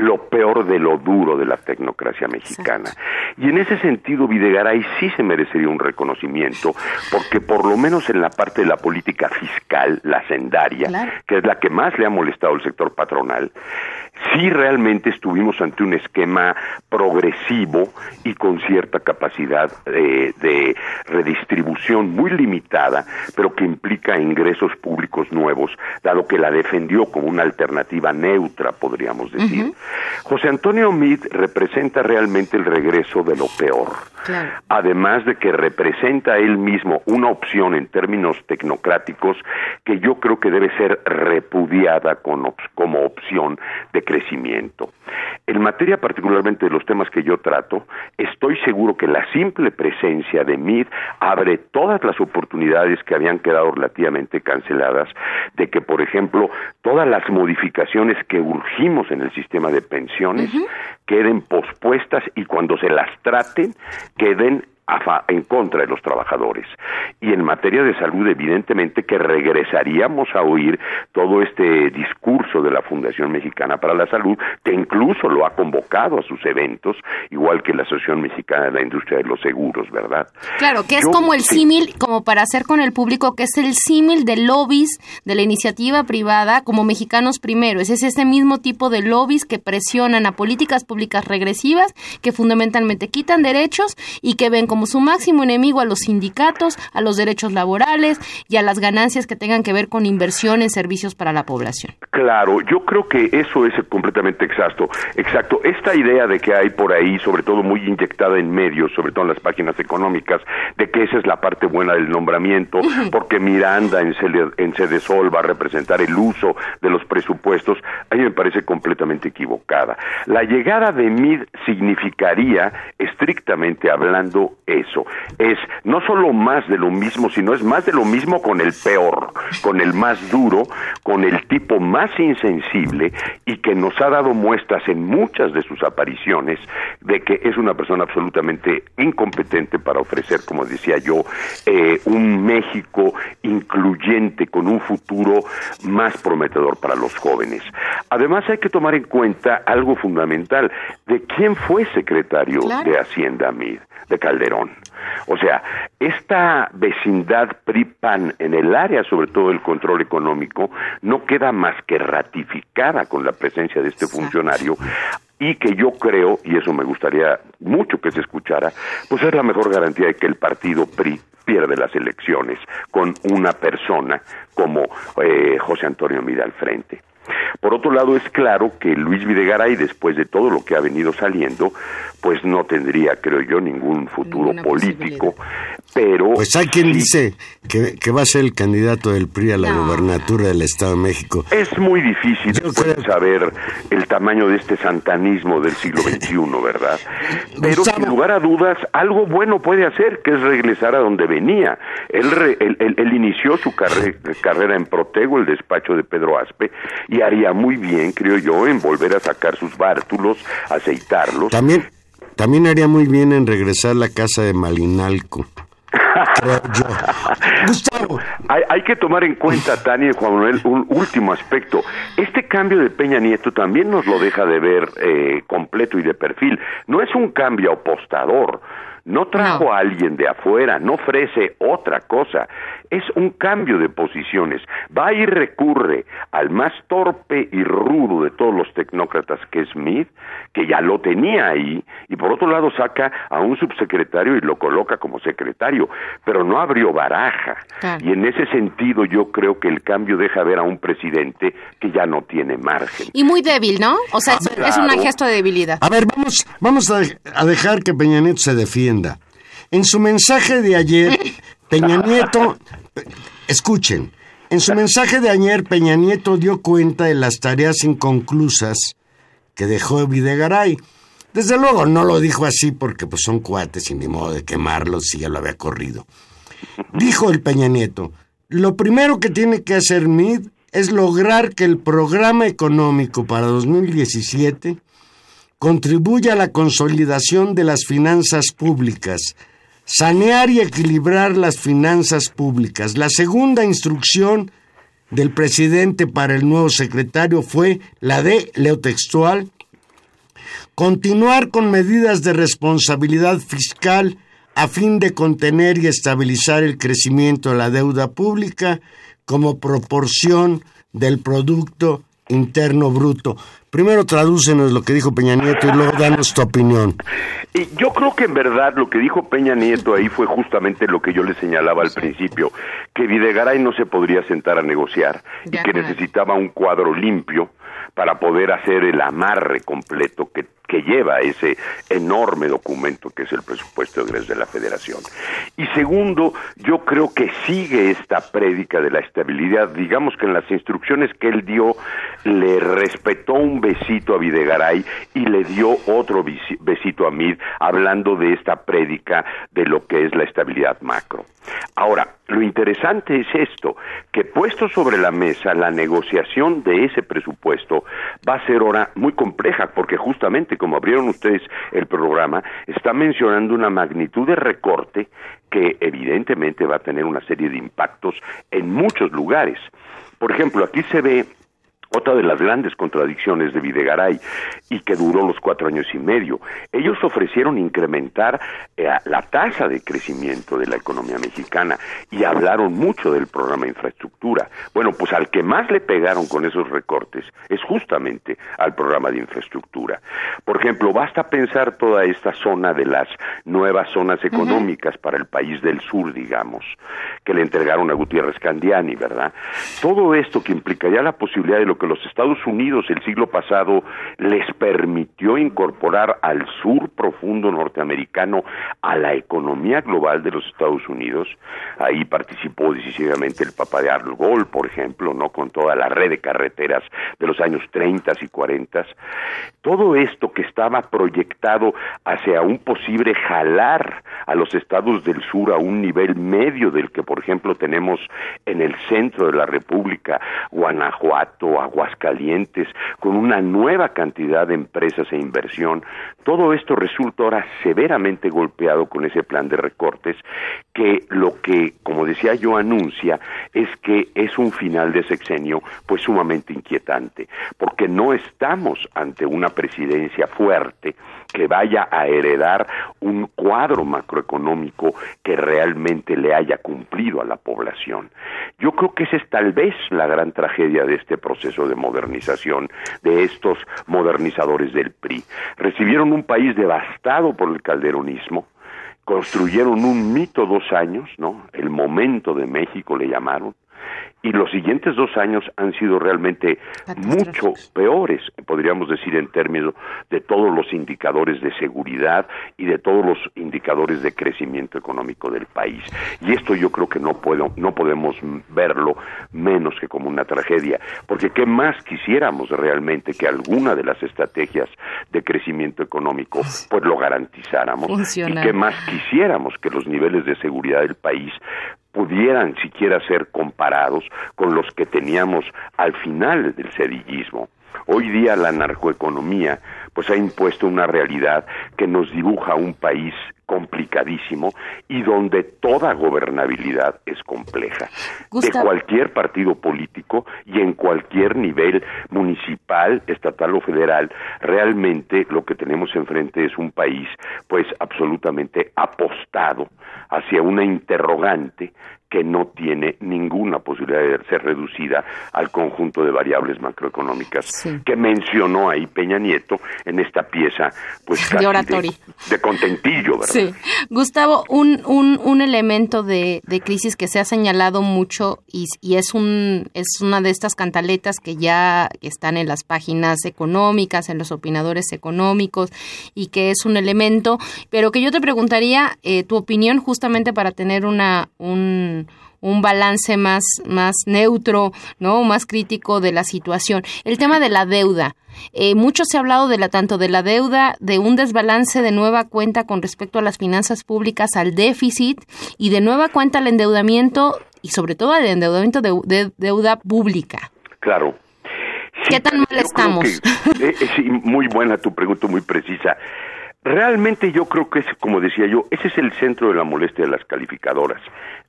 lo peor de lo duro de la tecnocracia mexicana. Y en ese sentido, Videgaray sí se merecería un reconocimiento, porque por lo menos en la parte de la política fiscal, la sendaria, que es la que más le ha molestado al sector patronal, sí realmente estuvimos ante un esquema progresivo y con cierta capacidad eh, de redistribución muy limitada, pero que implica ingresos públicos nuevos, dado que la defendió como una alternativa neutra, podríamos decir. José Antonio Meade representa realmente el regreso de lo peor, además de que representa él mismo una opción en términos tecnocráticos que yo creo que debe ser repudiada como opción de crecimiento. En materia particularmente de los temas que yo trato, estoy seguro que la simple presencia de MID abre todas las oportunidades que habían quedado relativamente canceladas de que, por ejemplo, todas las modificaciones que urgimos en el sistema de pensiones queden pospuestas y cuando se las traten que den queden en contra de los trabajadores. Y en materia de salud, evidentemente que regresaríamos a oír todo este discurso de la Fundación Mexicana para la Salud, que incluso lo ha convocado a sus eventos, igual que la Asociación Mexicana de la Industria de los Seguros, ¿verdad? Claro, que es como el símil, como para hacer con el público, que es el símil de lobbies de la iniciativa privada como mexicanos primero. Es ese mismo tipo de lobbies que presionan a políticas públicas regresivas, que fundamentalmente quitan derechos y que ven como como su máximo enemigo a los sindicatos, a los derechos laborales y a las ganancias que tengan que ver con inversión en servicios para la población. Claro, yo creo que eso es completamente exacto. Exacto. Esta idea de que hay por ahí, sobre todo muy inyectada en medios, sobre todo en las páginas económicas, de que esa es la parte buena del nombramiento, porque Miranda en Sede, en Sede Sol va a representar el uso de los presupuestos, a mí me parece completamente equivocada. La llegada de MID significaría, estrictamente hablando, eso. Es no solo más de lo mismo, sino es más de lo mismo con el peor, con el más duro, con el tipo más insensible y que nos ha dado muestras en muchas de sus apariciones de que es una persona absolutamente incompetente para ofrecer, como decía yo, eh, un México incluyente con un futuro más prometedor para los jóvenes. Además hay que tomar en cuenta algo fundamental, de quién fue secretario de Hacienda Mid de Calderón. O sea, esta vecindad PRI-PAN en el área, sobre todo del control económico, no queda más que ratificada con la presencia de este funcionario y que yo creo, y eso me gustaría mucho que se escuchara, pues es la mejor garantía de que el partido PRI pierde las elecciones con una persona como eh, José Antonio Mida al frente. Por otro lado, es claro que Luis Videgaray, después de todo lo que ha venido saliendo, pues no tendría, creo yo, ningún futuro político, pero... Pues hay quien dice que, que, va a ser el candidato del PRI a la gobernatura del Estado de México. Es muy difícil saber el tamaño de este santanismo del siglo XXI, ¿verdad? Pero sin lugar a dudas, algo bueno puede hacer, que es regresar a donde venía. Él, él, inició su carrera en Protego, el despacho de Pedro Aspe, y haría muy bien, creo yo, en volver a sacar sus bártulos, aceitarlos. También, también haría muy bien en regresar a la casa de Malinalco. Creo yo. Gustavo. Hay, que tomar en cuenta, Tania y Juan Manuel, un último aspecto. Este cambio de Peña Nieto también nos lo deja de ver eh, completo y de perfil. No es un cambio apostador. No trajo a alguien de afuera, no ofrece otra cosa es un cambio de posiciones. Va y recurre al más torpe y rudo de todos los tecnócratas que es Smith, que ya lo tenía ahí, y por otro lado saca a un subsecretario y lo coloca como secretario, pero no abrió baraja. Y en ese sentido yo creo que el cambio deja ver a un presidente que ya no tiene margen. Y muy débil, ¿no? O sea, es, un gesto de debilidad. A ver, vamos, vamos a, a dejar que Peña Nieto se defienda. En su mensaje de ayer, Peña Nieto Escuchen, en su mensaje de ayer, Peña Nieto dio cuenta de las tareas inconclusas que dejó Videgaray. Desde luego no lo dijo así porque pues son cuates y ni modo de quemarlos si ya lo había corrido. Dijo el Peña Nieto, lo primero que tiene que hacer MID es lograr que el programa económico para 2017 contribuya a la consolidación de las finanzas públicas, sanear y equilibrar las finanzas públicas. La segunda instrucción del presidente para el nuevo secretario fue la de, leo textual, continuar con medidas de responsabilidad fiscal a fin de contener y estabilizar el crecimiento de la deuda pública como proporción del Producto Interno Bruto. Primero tradúcenos lo que dijo Peña Nieto y luego danos tu opinión. Y yo creo que en verdad lo que dijo Peña Nieto ahí fue justamente lo que yo le señalaba al principio, que Videgaray no se podría sentar a negociar y que necesitaba un cuadro limpio para poder hacer el amarre completo que, que lleva ese enorme documento que es el presupuesto de la Federación. Y segundo, yo creo que sigue esta prédica de la estabilidad. Digamos que en las instrucciones que él dio le respetó un besito a Videgaray y le dio otro besito a Mid hablando de esta prédica de lo que es la estabilidad macro. Ahora, lo interesante es esto, que puesto sobre la mesa la negociación de ese presupuesto va a ser ahora muy compleja, porque justamente como abrieron ustedes el programa, está mencionando una magnitud de recorte que evidentemente va a tener una serie de impactos en muchos lugares. Por ejemplo, aquí se ve otra de las grandes contradicciones de Videgaray y que duró los cuatro años y medio. Ellos ofrecieron incrementar eh, la tasa de crecimiento de la economía mexicana y hablaron mucho del programa de infraestructura. Bueno, pues al que más le pegaron con esos recortes es justamente al programa de infraestructura. Por ejemplo, basta pensar toda esta zona de las nuevas zonas económicas para el país del sur, digamos, que le entregaron a Gutiérrez Candiani, ¿verdad? Todo esto que implicaría la posibilidad de lo que los Estados Unidos el siglo pasado les permitió incorporar al sur profundo norteamericano a la economía global de los Estados Unidos. Ahí participó decisivamente el Papa de Arnold Gol, por ejemplo, no con toda la red de carreteras de los años 30 y 40. Todo esto que estaba proyectado hacia un posible jalar a los estados del sur a un nivel medio del que, por ejemplo, tenemos en el centro de la República, Guanajuato, Aguascalientes, con una nueva cantidad de empresas e inversión. Todo esto resulta ahora severamente golpeado con ese plan de recortes que lo que, como decía yo, anuncia es que es un final de sexenio pues sumamente inquietante, porque no estamos ante una presidencia fuerte que vaya a heredar un cuadro macroeconómico que realmente le haya cumplido a la población. Yo creo que esa es tal vez la gran tragedia de este proceso de modernización de estos modernizadores del PRI. Recibieron un país devastado por el calderonismo, construyeron un mito dos años, ¿no? El momento de México le llamaron, y los siguientes dos años han sido realmente mucho peores, podríamos decir en términos de todos los indicadores de seguridad y de todos los indicadores de crecimiento económico del país. Y esto yo creo que no puedo, no podemos verlo menos que como una tragedia, porque qué más quisiéramos realmente que alguna de las estrategias de crecimiento económico pues lo garantizáramos y qué más quisiéramos que los niveles de seguridad del país pudieran siquiera ser comparados con los que teníamos al final del sedillismo. Hoy día la narcoeconomía pues ha impuesto una realidad que nos dibuja un país complicadísimo y donde toda gobernabilidad es compleja. De cualquier partido político y en cualquier nivel municipal, estatal o federal, realmente lo que tenemos enfrente es un país pues absolutamente apostado hacia una interrogante que no tiene ninguna posibilidad de ser reducida al conjunto de variables macroeconómicas que mencionó ahí Peña Nieto en esta pieza pues de oratorio de, contentillo ¿verdad? sí Gustavo un, un, un elemento de, de, crisis que se ha señalado mucho y, y, es un es una de estas cantaletas que ya están en las páginas económicas en los opinadores económicos y que es un elemento pero que yo te preguntaría eh, tu opinión justamente para tener una un un, balance más, más neutro, ¿no? Más crítico de la situación. El tema de la deuda. Eh, mucho se ha hablado de la, tanto de la deuda, de un desbalance de nueva cuenta con respecto a las finanzas públicas, al déficit y de nueva cuenta al endeudamiento y sobre todo al endeudamiento de, deuda pública. Claro. ¿Qué tan mal estamos? Eh, eh, muy buena tu pregunta, muy precisa. Realmente yo creo que es, como decía yo, ese es el centro de la molestia de las calificadoras.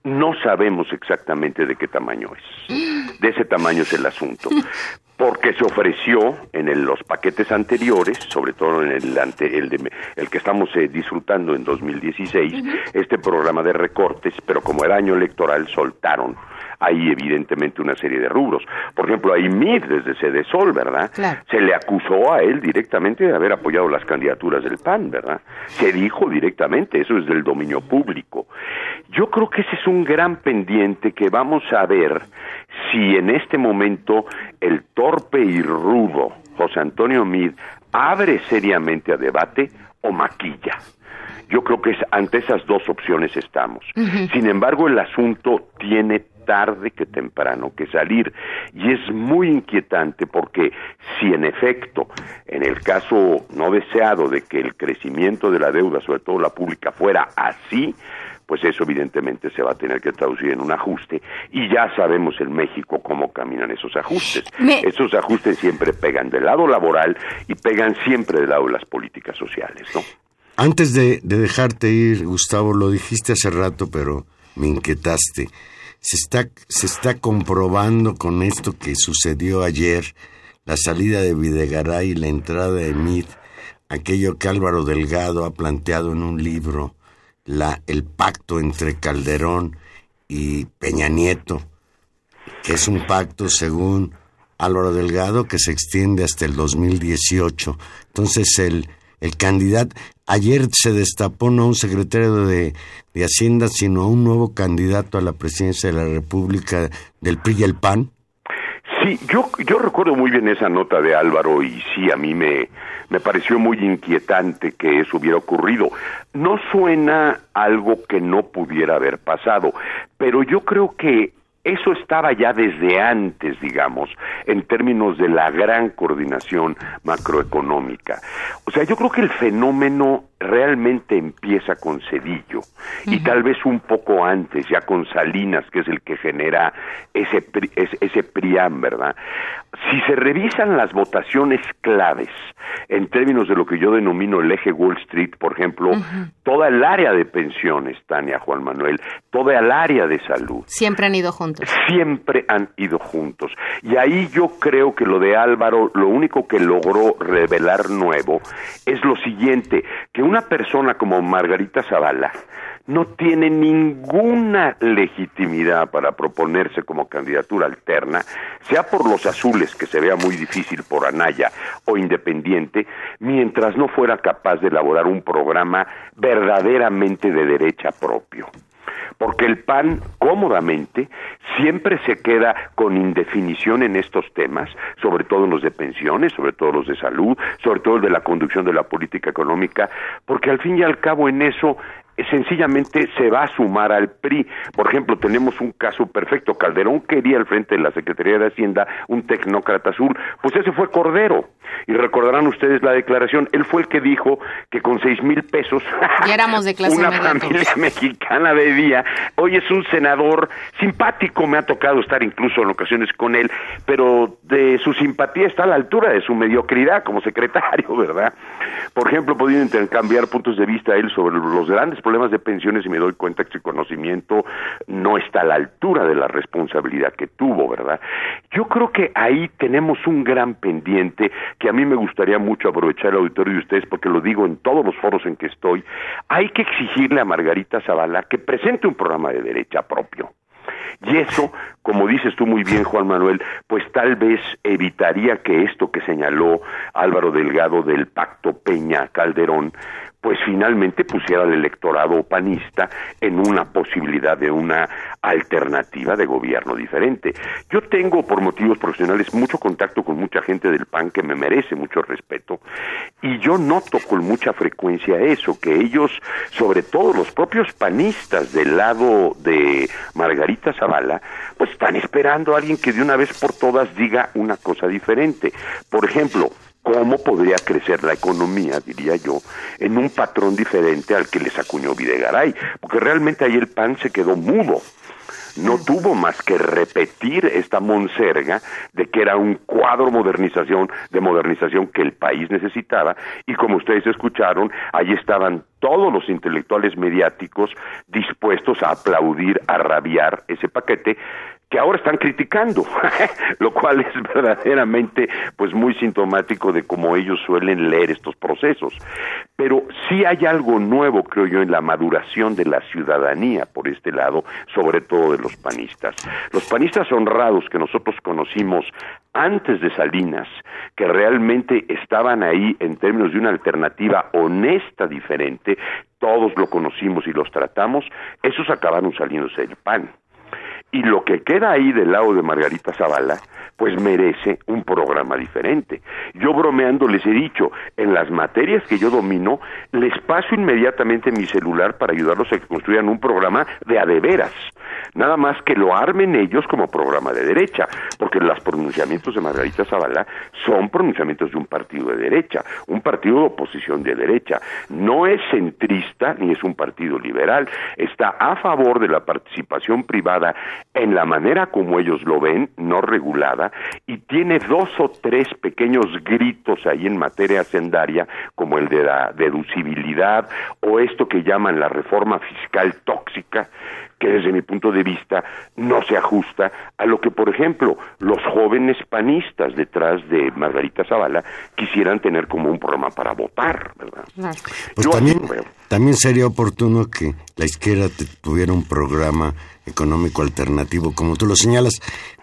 No sabemos exactamente de qué tamaño es. De ese tamaño es el asunto. Porque se ofreció en los paquetes anteriores, sobre todo en el, ante, el, de, el que estamos eh, disfrutando en 2016, este programa de recortes, pero como era año electoral soltaron hay evidentemente una serie de rubros. Por ejemplo, a Imir desde Sede Sol, ¿verdad? Se le acusó a él directamente de haber apoyado las candidaturas del PAN, ¿verdad? Se dijo directamente, eso es del dominio público. Yo creo que ese es un gran pendiente que vamos a ver si en este momento el torpe y rudo José Antonio Mid abre seriamente a debate o maquilla. Yo creo que es, ante esas dos opciones estamos. Sin embargo, el asunto tiene tarde que temprano que salir. Y es muy inquietante porque si en efecto, en el caso no deseado de que el crecimiento de la deuda, sobre todo la pública, fuera así, pues eso evidentemente se va a tener que traducir en un ajuste y ya sabemos en México cómo caminan esos ajustes. Esos ajustes siempre pegan del lado laboral y pegan siempre del lado de las políticas sociales, ¿no? Antes de, de dejarte ir, Gustavo, lo dijiste hace rato, pero me inquietaste se está, se está comprobando con esto que sucedió ayer, la salida de Videgaray y la entrada de Mid, aquello que Álvaro Delgado ha planteado en un libro, la, el pacto entre Calderón y Peña Nieto, que es un pacto según Álvaro Delgado que se extiende hasta el 2018. Entonces el, el candidato, ayer se destapó no un secretario de, de, Hacienda, sino un nuevo candidato a la presidencia de la República del PRI y el PAN. Sí, yo, yo recuerdo muy bien esa nota de Álvaro y sí, a mí me, me pareció muy inquietante que eso hubiera ocurrido. No suena algo que no pudiera haber pasado, pero yo creo que eso estaba ya desde antes, digamos, en términos de la gran coordinación macroeconómica. O sea, yo creo que el fenómeno realmente empieza con Cedillo y tal vez un poco antes, ya con Salinas, que es el que genera ese, ese PRIAM, ¿verdad? Si se revisan las votaciones claves en términos de lo que yo denomino el eje Wall Street, por ejemplo, toda el área de pensiones, Tania, Juan Manuel, toda el área de salud. Siempre han ido juntos. Siempre han ido juntos. Y ahí yo creo que lo de Álvaro, lo único que logró revelar nuevo es lo siguiente, que una persona como Margarita Zavala no tiene ninguna legitimidad para proponerse como candidatura alterna, sea por los azules, que se vea muy difícil por Anaya, o independiente, mientras no fuera capaz de elaborar un programa verdaderamente de derecha propio porque el PAN cómodamente siempre se queda con indefinición en estos temas, sobre todo los de pensiones, sobre todo los de salud, sobre todo el de la conducción de la política económica, porque al fin y al cabo en eso sencillamente se va a sumar al PRI. Por ejemplo, tenemos un caso perfecto. Calderón quería al frente de la Secretaría de Hacienda un tecnócrata azul. Pues ese fue Cordero. Y recordarán ustedes la declaración. Él fue el que dijo que con seis mil pesos ya éramos de clase una familia mexicana de día. Hoy es un senador simpático. Me ha tocado estar incluso en ocasiones con él, pero de su simpatía está a la altura de su mediocridad como secretario, ¿verdad? Por ejemplo, podido intercambiar puntos de vista él sobre los grandes problemas de pensiones y me doy cuenta que su conocimiento no está a la altura de la responsabilidad que tuvo, ¿verdad? Yo creo que ahí tenemos un gran pendiente que a mí me gustaría mucho aprovechar el auditorio de ustedes porque lo digo en todos los foros en que estoy. Hay que exigirle a Margarita Zavala que presente un programa de derecha propio. Y eso, como dices tú muy bien, Juan Manuel, pues tal vez evitaría que esto que señaló Álvaro Delgado del pacto Peña Calderón, pues finalmente pusiera al electorado panista en una posibilidad de una alternativa de gobierno diferente. Yo tengo, por motivos profesionales, mucho contacto con mucha gente del PAN que me merece mucho respeto y yo noto con mucha frecuencia eso, que ellos, sobre todo los propios panistas del lado de Margarita Zavala, pues están esperando a alguien que de una vez por todas diga una cosa diferente. Por ejemplo, cómo podría crecer la economía, diría yo, en un patrón diferente al que les acuñó Videgaray, porque realmente ahí el PAN se quedó mudo. No tuvo más que repetir esta monserga de que era un cuadro modernización, de modernización que el país necesitaba, y como ustedes escucharon, ahí estaban todos los intelectuales mediáticos dispuestos a aplaudir, a rabiar ese paquete, que ahora están criticando, lo cual es verdaderamente pues muy sintomático de cómo ellos suelen leer estos procesos. Pero sí hay algo nuevo, creo yo, en la maduración de la ciudadanía por este lado, sobre todo de los panistas. Los panistas honrados que nosotros conocimos antes de Salinas, que realmente estaban ahí en términos de una alternativa honesta diferente, todos lo conocimos y los tratamos, esos acabaron saliéndose del PAN y lo que queda ahí del lado de Margarita Zavala, pues merece un programa diferente. Yo bromeando les he dicho, en las materias que yo domino, les paso inmediatamente mi celular para ayudarlos a que construyan un programa de adeveras. Nada más que lo armen ellos como programa de derecha, porque los pronunciamientos de Margarita Zavala son pronunciamientos de un partido de derecha, un partido de oposición de derecha. No es centrista ni es un partido liberal, está a favor de la participación privada en la manera como ellos lo ven, no regulada, y tiene dos o tres pequeños gritos ahí en materia hacendaria, como el de la deducibilidad o esto que llaman la reforma fiscal tóxica, que desde mi punto de vista no se ajusta a lo que, por ejemplo, los jóvenes panistas detrás de Margarita Zavala quisieran tener como un programa para votar, ¿verdad? Pues también, también sería oportuno que la izquierda tuviera un programa económico alternativo, como tú lo señalas.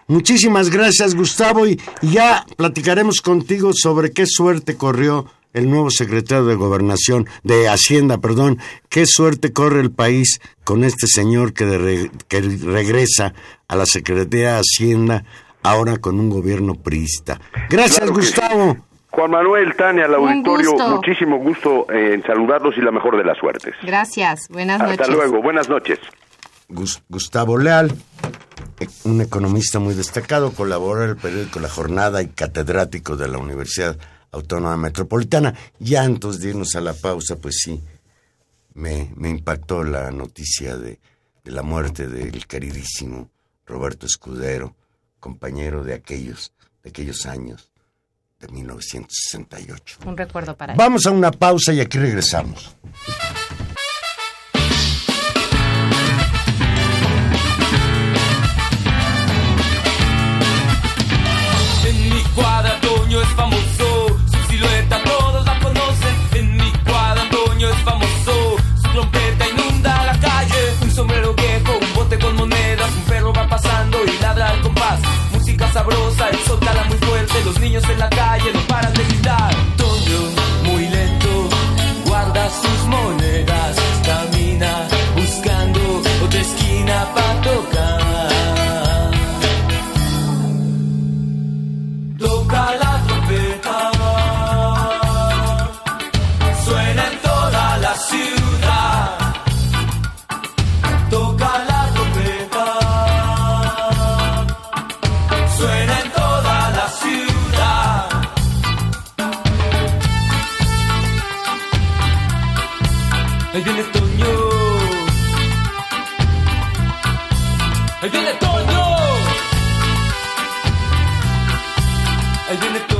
Muchísimas gracias, Gustavo, y ya platicaremos contigo sobre qué suerte corrió el nuevo secretario de Gobernación, de Hacienda, perdón, qué suerte corre el país con este señor que, que regresa a la Secretaría de Hacienda ahora con un gobierno priista. Gracias, Gustavo. Juan Manuel, Tania, al auditorio, muchísimo gusto en saludarlos y la mejor de las suertes. Gracias, buenas noches. Hasta luego, buenas noches. Gustavo Leal, un economista muy destacado, colabora en el periódico La Jornada y catedrático de la Universidad Autónoma Metropolitana. Ya antes de irnos a la pausa, pues sí, me, me impactó la noticia de, de la muerte del queridísimo Roberto Escudero, compañero de aquellos, de aquellos años de 1968. Un recuerdo para él. Vamos a una pausa y aquí regresamos. En mi cuadra Toño es famoso, su trompeta inunda la calle, un sombrero viejo, un bote con monedas, un perro va pasando y ladra al compás, música sabrosa, el sol muy fuerte, los niños en la calle, Ahí viene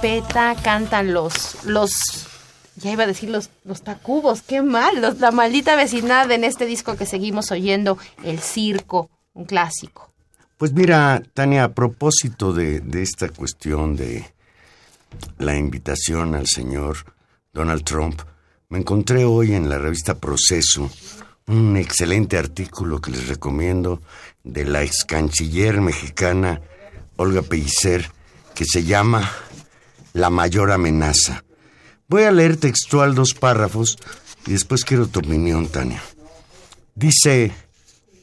trompeta, cantan los, los, ya iba a decir los, los tacubos, qué mal, los- la maldita vecindad en este disco que seguimos oyendo, El Circo, un clásico. Pues mira, Tania, a propósito de, de esta cuestión de la invitación al señor Donald Trump, me encontré hoy en la revista Proceso un excelente artículo que les recomiendo de la ex canciller mexicana Olga Pellicer que se llama La mayor amenaza. Voy a leer textual dos párrafos y después quiero tu opinión, Tania. Dice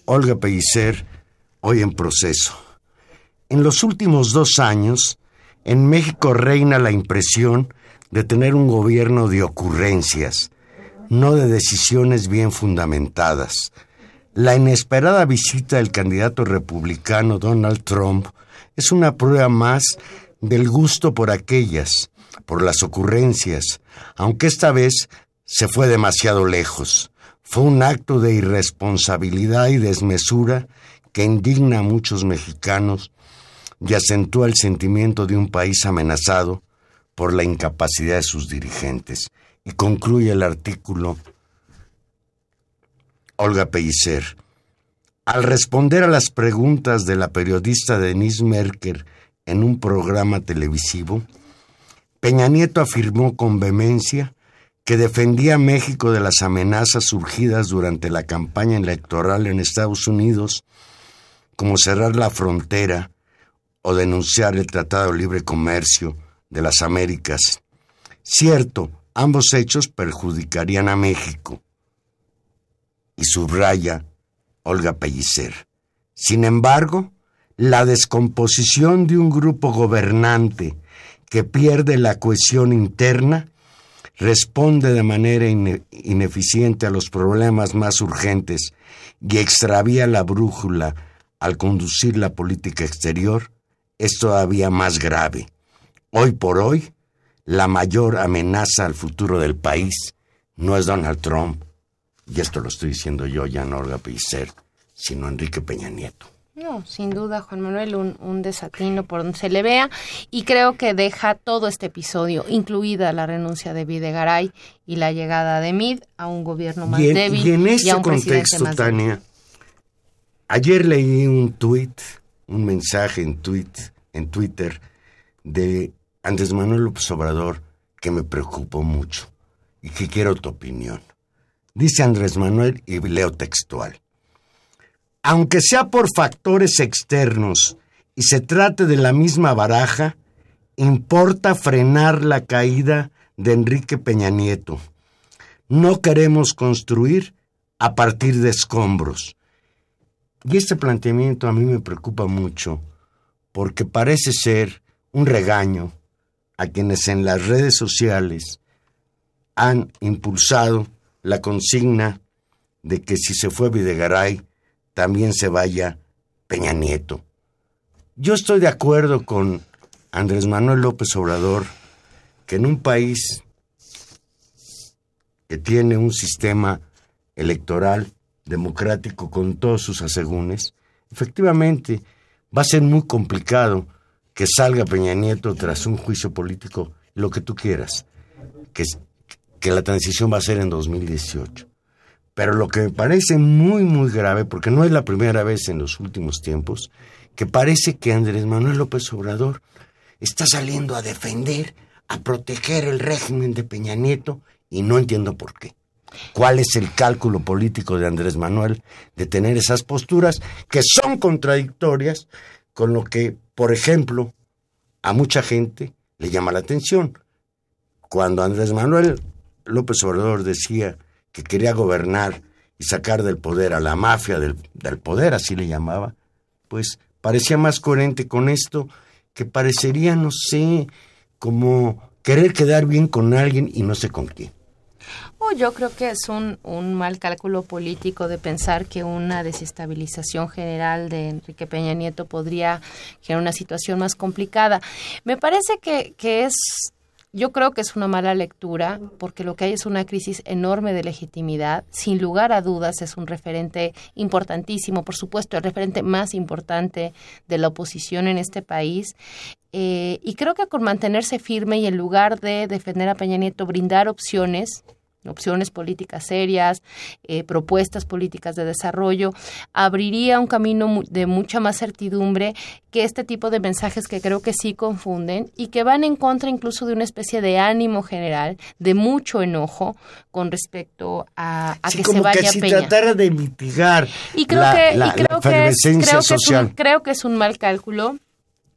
Olga Pellicer, hoy en proceso. En los últimos dos años, en México reina la impresión de tener un gobierno de ocurrencias, no de decisiones bien fundamentadas. La inesperada visita del candidato republicano Donald Trump es una prueba más del gusto por aquellas, por las ocurrencias, aunque esta vez se fue demasiado lejos. Fue un acto de irresponsabilidad y desmesura que indigna a muchos mexicanos y acentúa el sentimiento de un país amenazado por la incapacidad de sus dirigentes. Y concluye el artículo Olga Pellicer. Al responder a las preguntas de la periodista Denise Merker en un programa televisivo, Peña Nieto afirmó con vehemencia que defendía a México de las amenazas surgidas durante la campaña electoral en Estados Unidos, como cerrar la frontera o denunciar el Tratado de Libre Comercio de las Américas. Cierto, ambos hechos perjudicarían a México. Y subraya Olga Pellicer. Sin embargo, la descomposición de un grupo gobernante que pierde la cohesión interna responde de manera ine- ineficiente a los problemas más urgentes y extravía la brújula al conducir la política exterior, es todavía más grave. Hoy por hoy, la mayor amenaza al futuro del país no es Donald Trump, y esto lo estoy diciendo yo, ya no Olga sino Enrique Peña Nieto. No, sin duda, Juan Manuel, un, un desatino por donde se le vea y creo que deja todo este episodio, incluida la renuncia de Videgaray y la llegada de Mid a un gobierno más y en, débil y en a este un contexto, más. Tania, ayer leí un tuit, un mensaje en, tuit, en Twitter de Andrés Manuel López Obrador que me preocupó mucho y que quiero tu opinión. Dice Andrés Manuel y leo textual. Aunque sea por factores externos y se trate de la misma baraja, importa frenar la caída de Enrique Peña Nieto. No queremos construir a partir de escombros. Y este planteamiento a mí me preocupa mucho porque parece ser un regaño a quienes en las redes sociales han impulsado la consigna de que si se fue Videgaray, también se vaya Peña Nieto. Yo estoy de acuerdo con Andrés Manuel López Obrador que en un país que tiene un sistema electoral democrático con todos sus asegúnes, efectivamente va a ser muy complicado que salga Peña Nieto tras un juicio político, lo que tú quieras, que, que la transición va a ser en 2018. Pero lo que me parece muy, muy grave, porque no es la primera vez en los últimos tiempos, que parece que Andrés Manuel López Obrador está saliendo a defender, a proteger el régimen de Peña Nieto, y no entiendo por qué. cuál es el cálculo político de Andrés Manuel de tener esas posturas que son contradictorias con lo que, por ejemplo, a mucha gente le llama la atención. Cuando Andrés Manuel López Obrador decía que quería gobernar y sacar del poder a la mafia del, del poder, así le llamaba, pues parecía más coherente con esto que parecería, no sé, como querer quedar bien con alguien y no sé con quién. Oh, yo creo que es un, un mal cálculo político de pensar que una desestabilización general de Enrique Peña Nieto podría generar una situación más complicada. Me parece que, que es yo creo que es una mala lectura porque lo que hay es una crisis enorme de legitimidad. Sin lugar a dudas es un referente importantísimo, por supuesto, el referente más importante de la oposición en este país. Eh, y creo que con mantenerse firme y en lugar de defender a Peña Nieto, brindar opciones, opciones políticas serias, eh, propuestas políticas de desarrollo, abriría un camino de mucha más certidumbre que este tipo de mensajes que creo que sí confunden y que van en contra incluso de una especie de ánimo general, de mucho enojo con respecto a, que se vaya que si Peña. tratara de mitigar y creo la, que, la- y creo la que creo que es social. un, creo que es un mal cálculo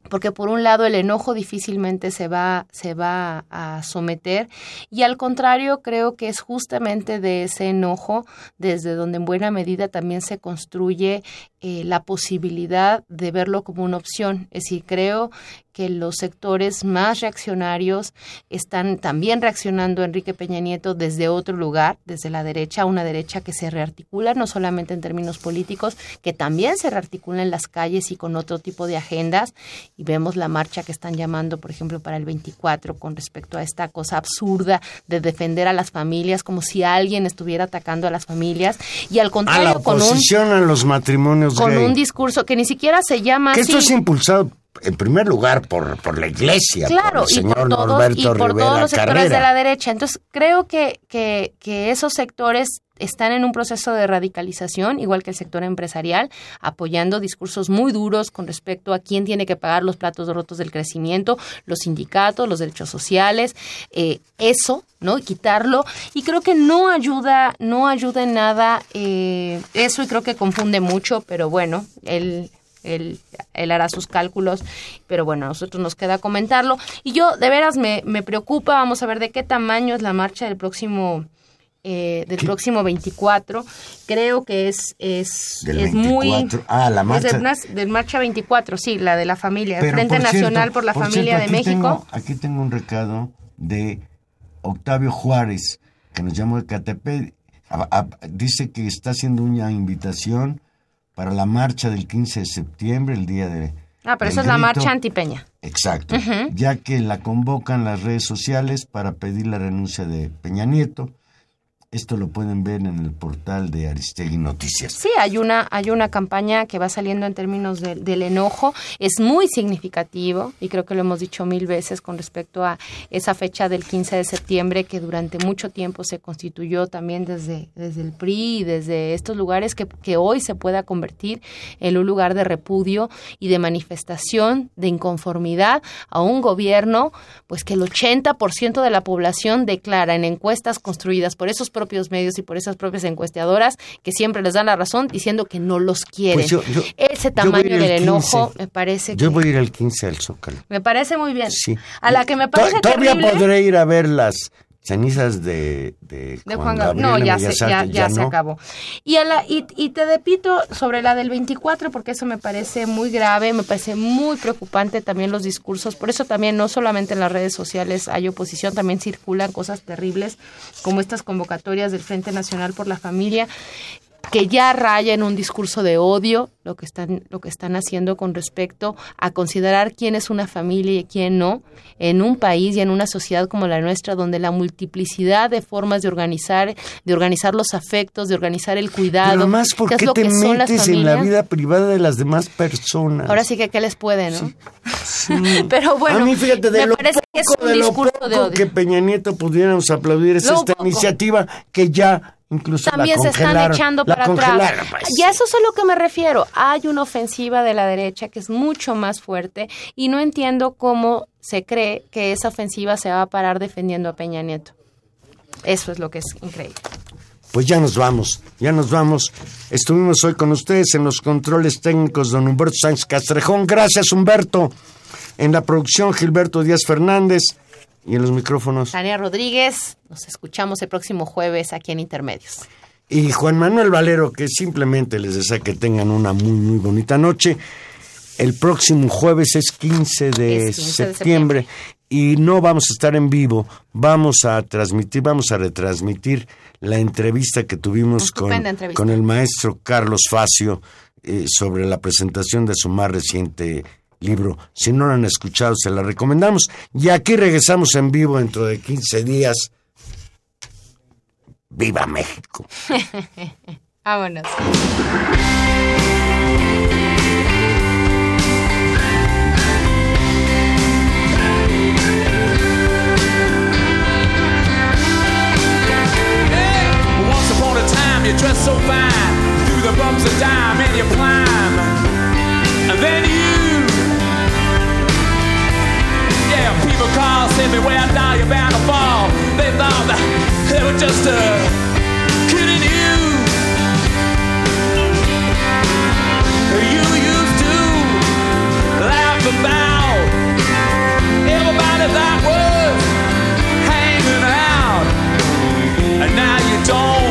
porque por un lado el enojo difícilmente se va se va a someter y al contrario creo que es justamente de ese enojo desde donde en buena medida también se construye eh, la posibilidad de verlo como una opción es decir creo que los sectores más reaccionarios están también reaccionando a Enrique Peña Nieto desde otro lugar, desde la derecha, una derecha que se rearticula no solamente en términos políticos, que también se rearticula en las calles y con otro tipo de agendas. Y vemos la marcha que están llamando, por ejemplo, para el 24 con respecto a esta cosa absurda de defender a las familias como si alguien estuviera atacando a las familias. Y al A la contrario, con un, a los matrimonios con gay. un discurso que ni siquiera se llama que así. esto es impulsado en primer lugar por, por la iglesia, Claro, por el y por señor todos, Norberto y por Rivera todos los sectores Carrera. de la derecha. Entonces, creo que, que, que esos sectores están en un proceso de radicalización, igual que el sector empresarial, apoyando discursos muy duros con respecto a quién tiene que pagar los platos rotos del crecimiento, los sindicatos, los derechos sociales, eh, eso, ¿no? Y quitarlo. Y creo que no ayuda, no ayuda en nada eh, eso y creo que confunde mucho, pero bueno, él él, él hará sus cálculos, pero bueno, a nosotros nos queda comentarlo. Y yo, de veras, me, me preocupa, vamos a ver de qué tamaño es la marcha del próximo... eh, del próximo 24 creo que es es, Del es 24. muy Ah, la marcha. del, marcha 24 sí la de la familia el Frente por Nacional cierto, por la por Familia cierto, de México tengo- aquí tengo un recado de Octavio Juárez, que nos llamó de Catepec. Dice que está haciendo una invitación para la marcha del 15 de septiembre, el día de... ah pero esa es la marcha antipeña. Exacto, ya que la convocan las redes sociales para pedir la renuncia de Peña Nieto. Esto lo pueden ver en el portal de Aristegui Noticias. Sí, hay una, hay una campaña que va saliendo en términos de- del enojo. Es muy significativo y creo que lo hemos dicho mil veces con respecto a esa fecha del 15 de septiembre que durante mucho tiempo se constituyó también desde, desde el PRI y desde estos lugares que, que hoy se pueda convertir en un lugar de repudio y de manifestación de inconformidad a un gobierno pues que el 80% de la población declara en encuestas construidas por esos propios medios y por esas propias encuestadoras que siempre les dan la razón diciendo que no los quieren. Pues yo- yo- Ese yo tamaño del enojo 15. me parece Yo que voy a ir el 15 al Zócalo. me parece muy bien. Sí. A la que me parece Todavía terrible podré ir a ver las cenizas de, de, de Juan Gabriel. No, ya, se, ya, ya se acabó. Y, a la, y, y te repito sobre la del 24, porque eso me parece muy grave, me parece muy preocupante también los discursos. Por eso también no solamente en las redes sociales hay oposición, también circulan cosas terribles como estas convocatorias del Frente Nacional por la Familia que ya raya en un discurso de odio lo que están lo que están haciendo con respecto a considerar quién es una familia y quién no en un país y en una sociedad como la nuestra donde la multiplicidad de formas de organizar de organizar los afectos de organizar el cuidado Pero además, ¿por que es lo te que son las metes en la vida privada de las demás personas? ahora sí que qué les puede no Sí. pero bueno a mí, fíjate, de me lo parece que es un de lo discurso de poco odio que Peña Nieto pudiéramos aplaudir es Lo esta poco. iniciativa que ya incluso también se están echando para atrás. pues. Y a eso es a lo que me refiero. Hay una ofensiva de la derecha que es mucho más fuerte y no entiendo cómo se cree que esa ofensiva se va a parar defendiendo a Peña Nieto. Eso es lo que es increíble. pues ya nos vamos, ya nos vamos. Estuvimos hoy con ustedes en los controles técnicos, don Humberto Sánchez Castrejón. Gracias, Humberto. En la producción, Gilberto Díaz Fernández. Y en los micrófonos. Tania Rodríguez, nos escuchamos el próximo jueves aquí en Intermedios. Y Juan Manuel Valero, que simplemente les desea que tengan una muy, muy bonita noche. El próximo jueves es 15 de, Es 15 de septiembre, y no vamos a estar en vivo, vamos a transmitir, vamos a retransmitir la entrevista que tuvimos con, entrevista. con el maestro Carlos Facio eh, sobre la presentación de su más reciente libro. Si no lo han escuchado, se la recomendamos. Y aquí regresamos en vivo dentro de 15 días. ¡Viva México! Vámonos. Once upon a time, you dressed so fine. Through the bumps of dime and you climb. And then you. lost everywhere. Now you're bound to fall. They thought that they were just uh, kidding you. You used to laugh about everybody that was hanging out, and now you don't.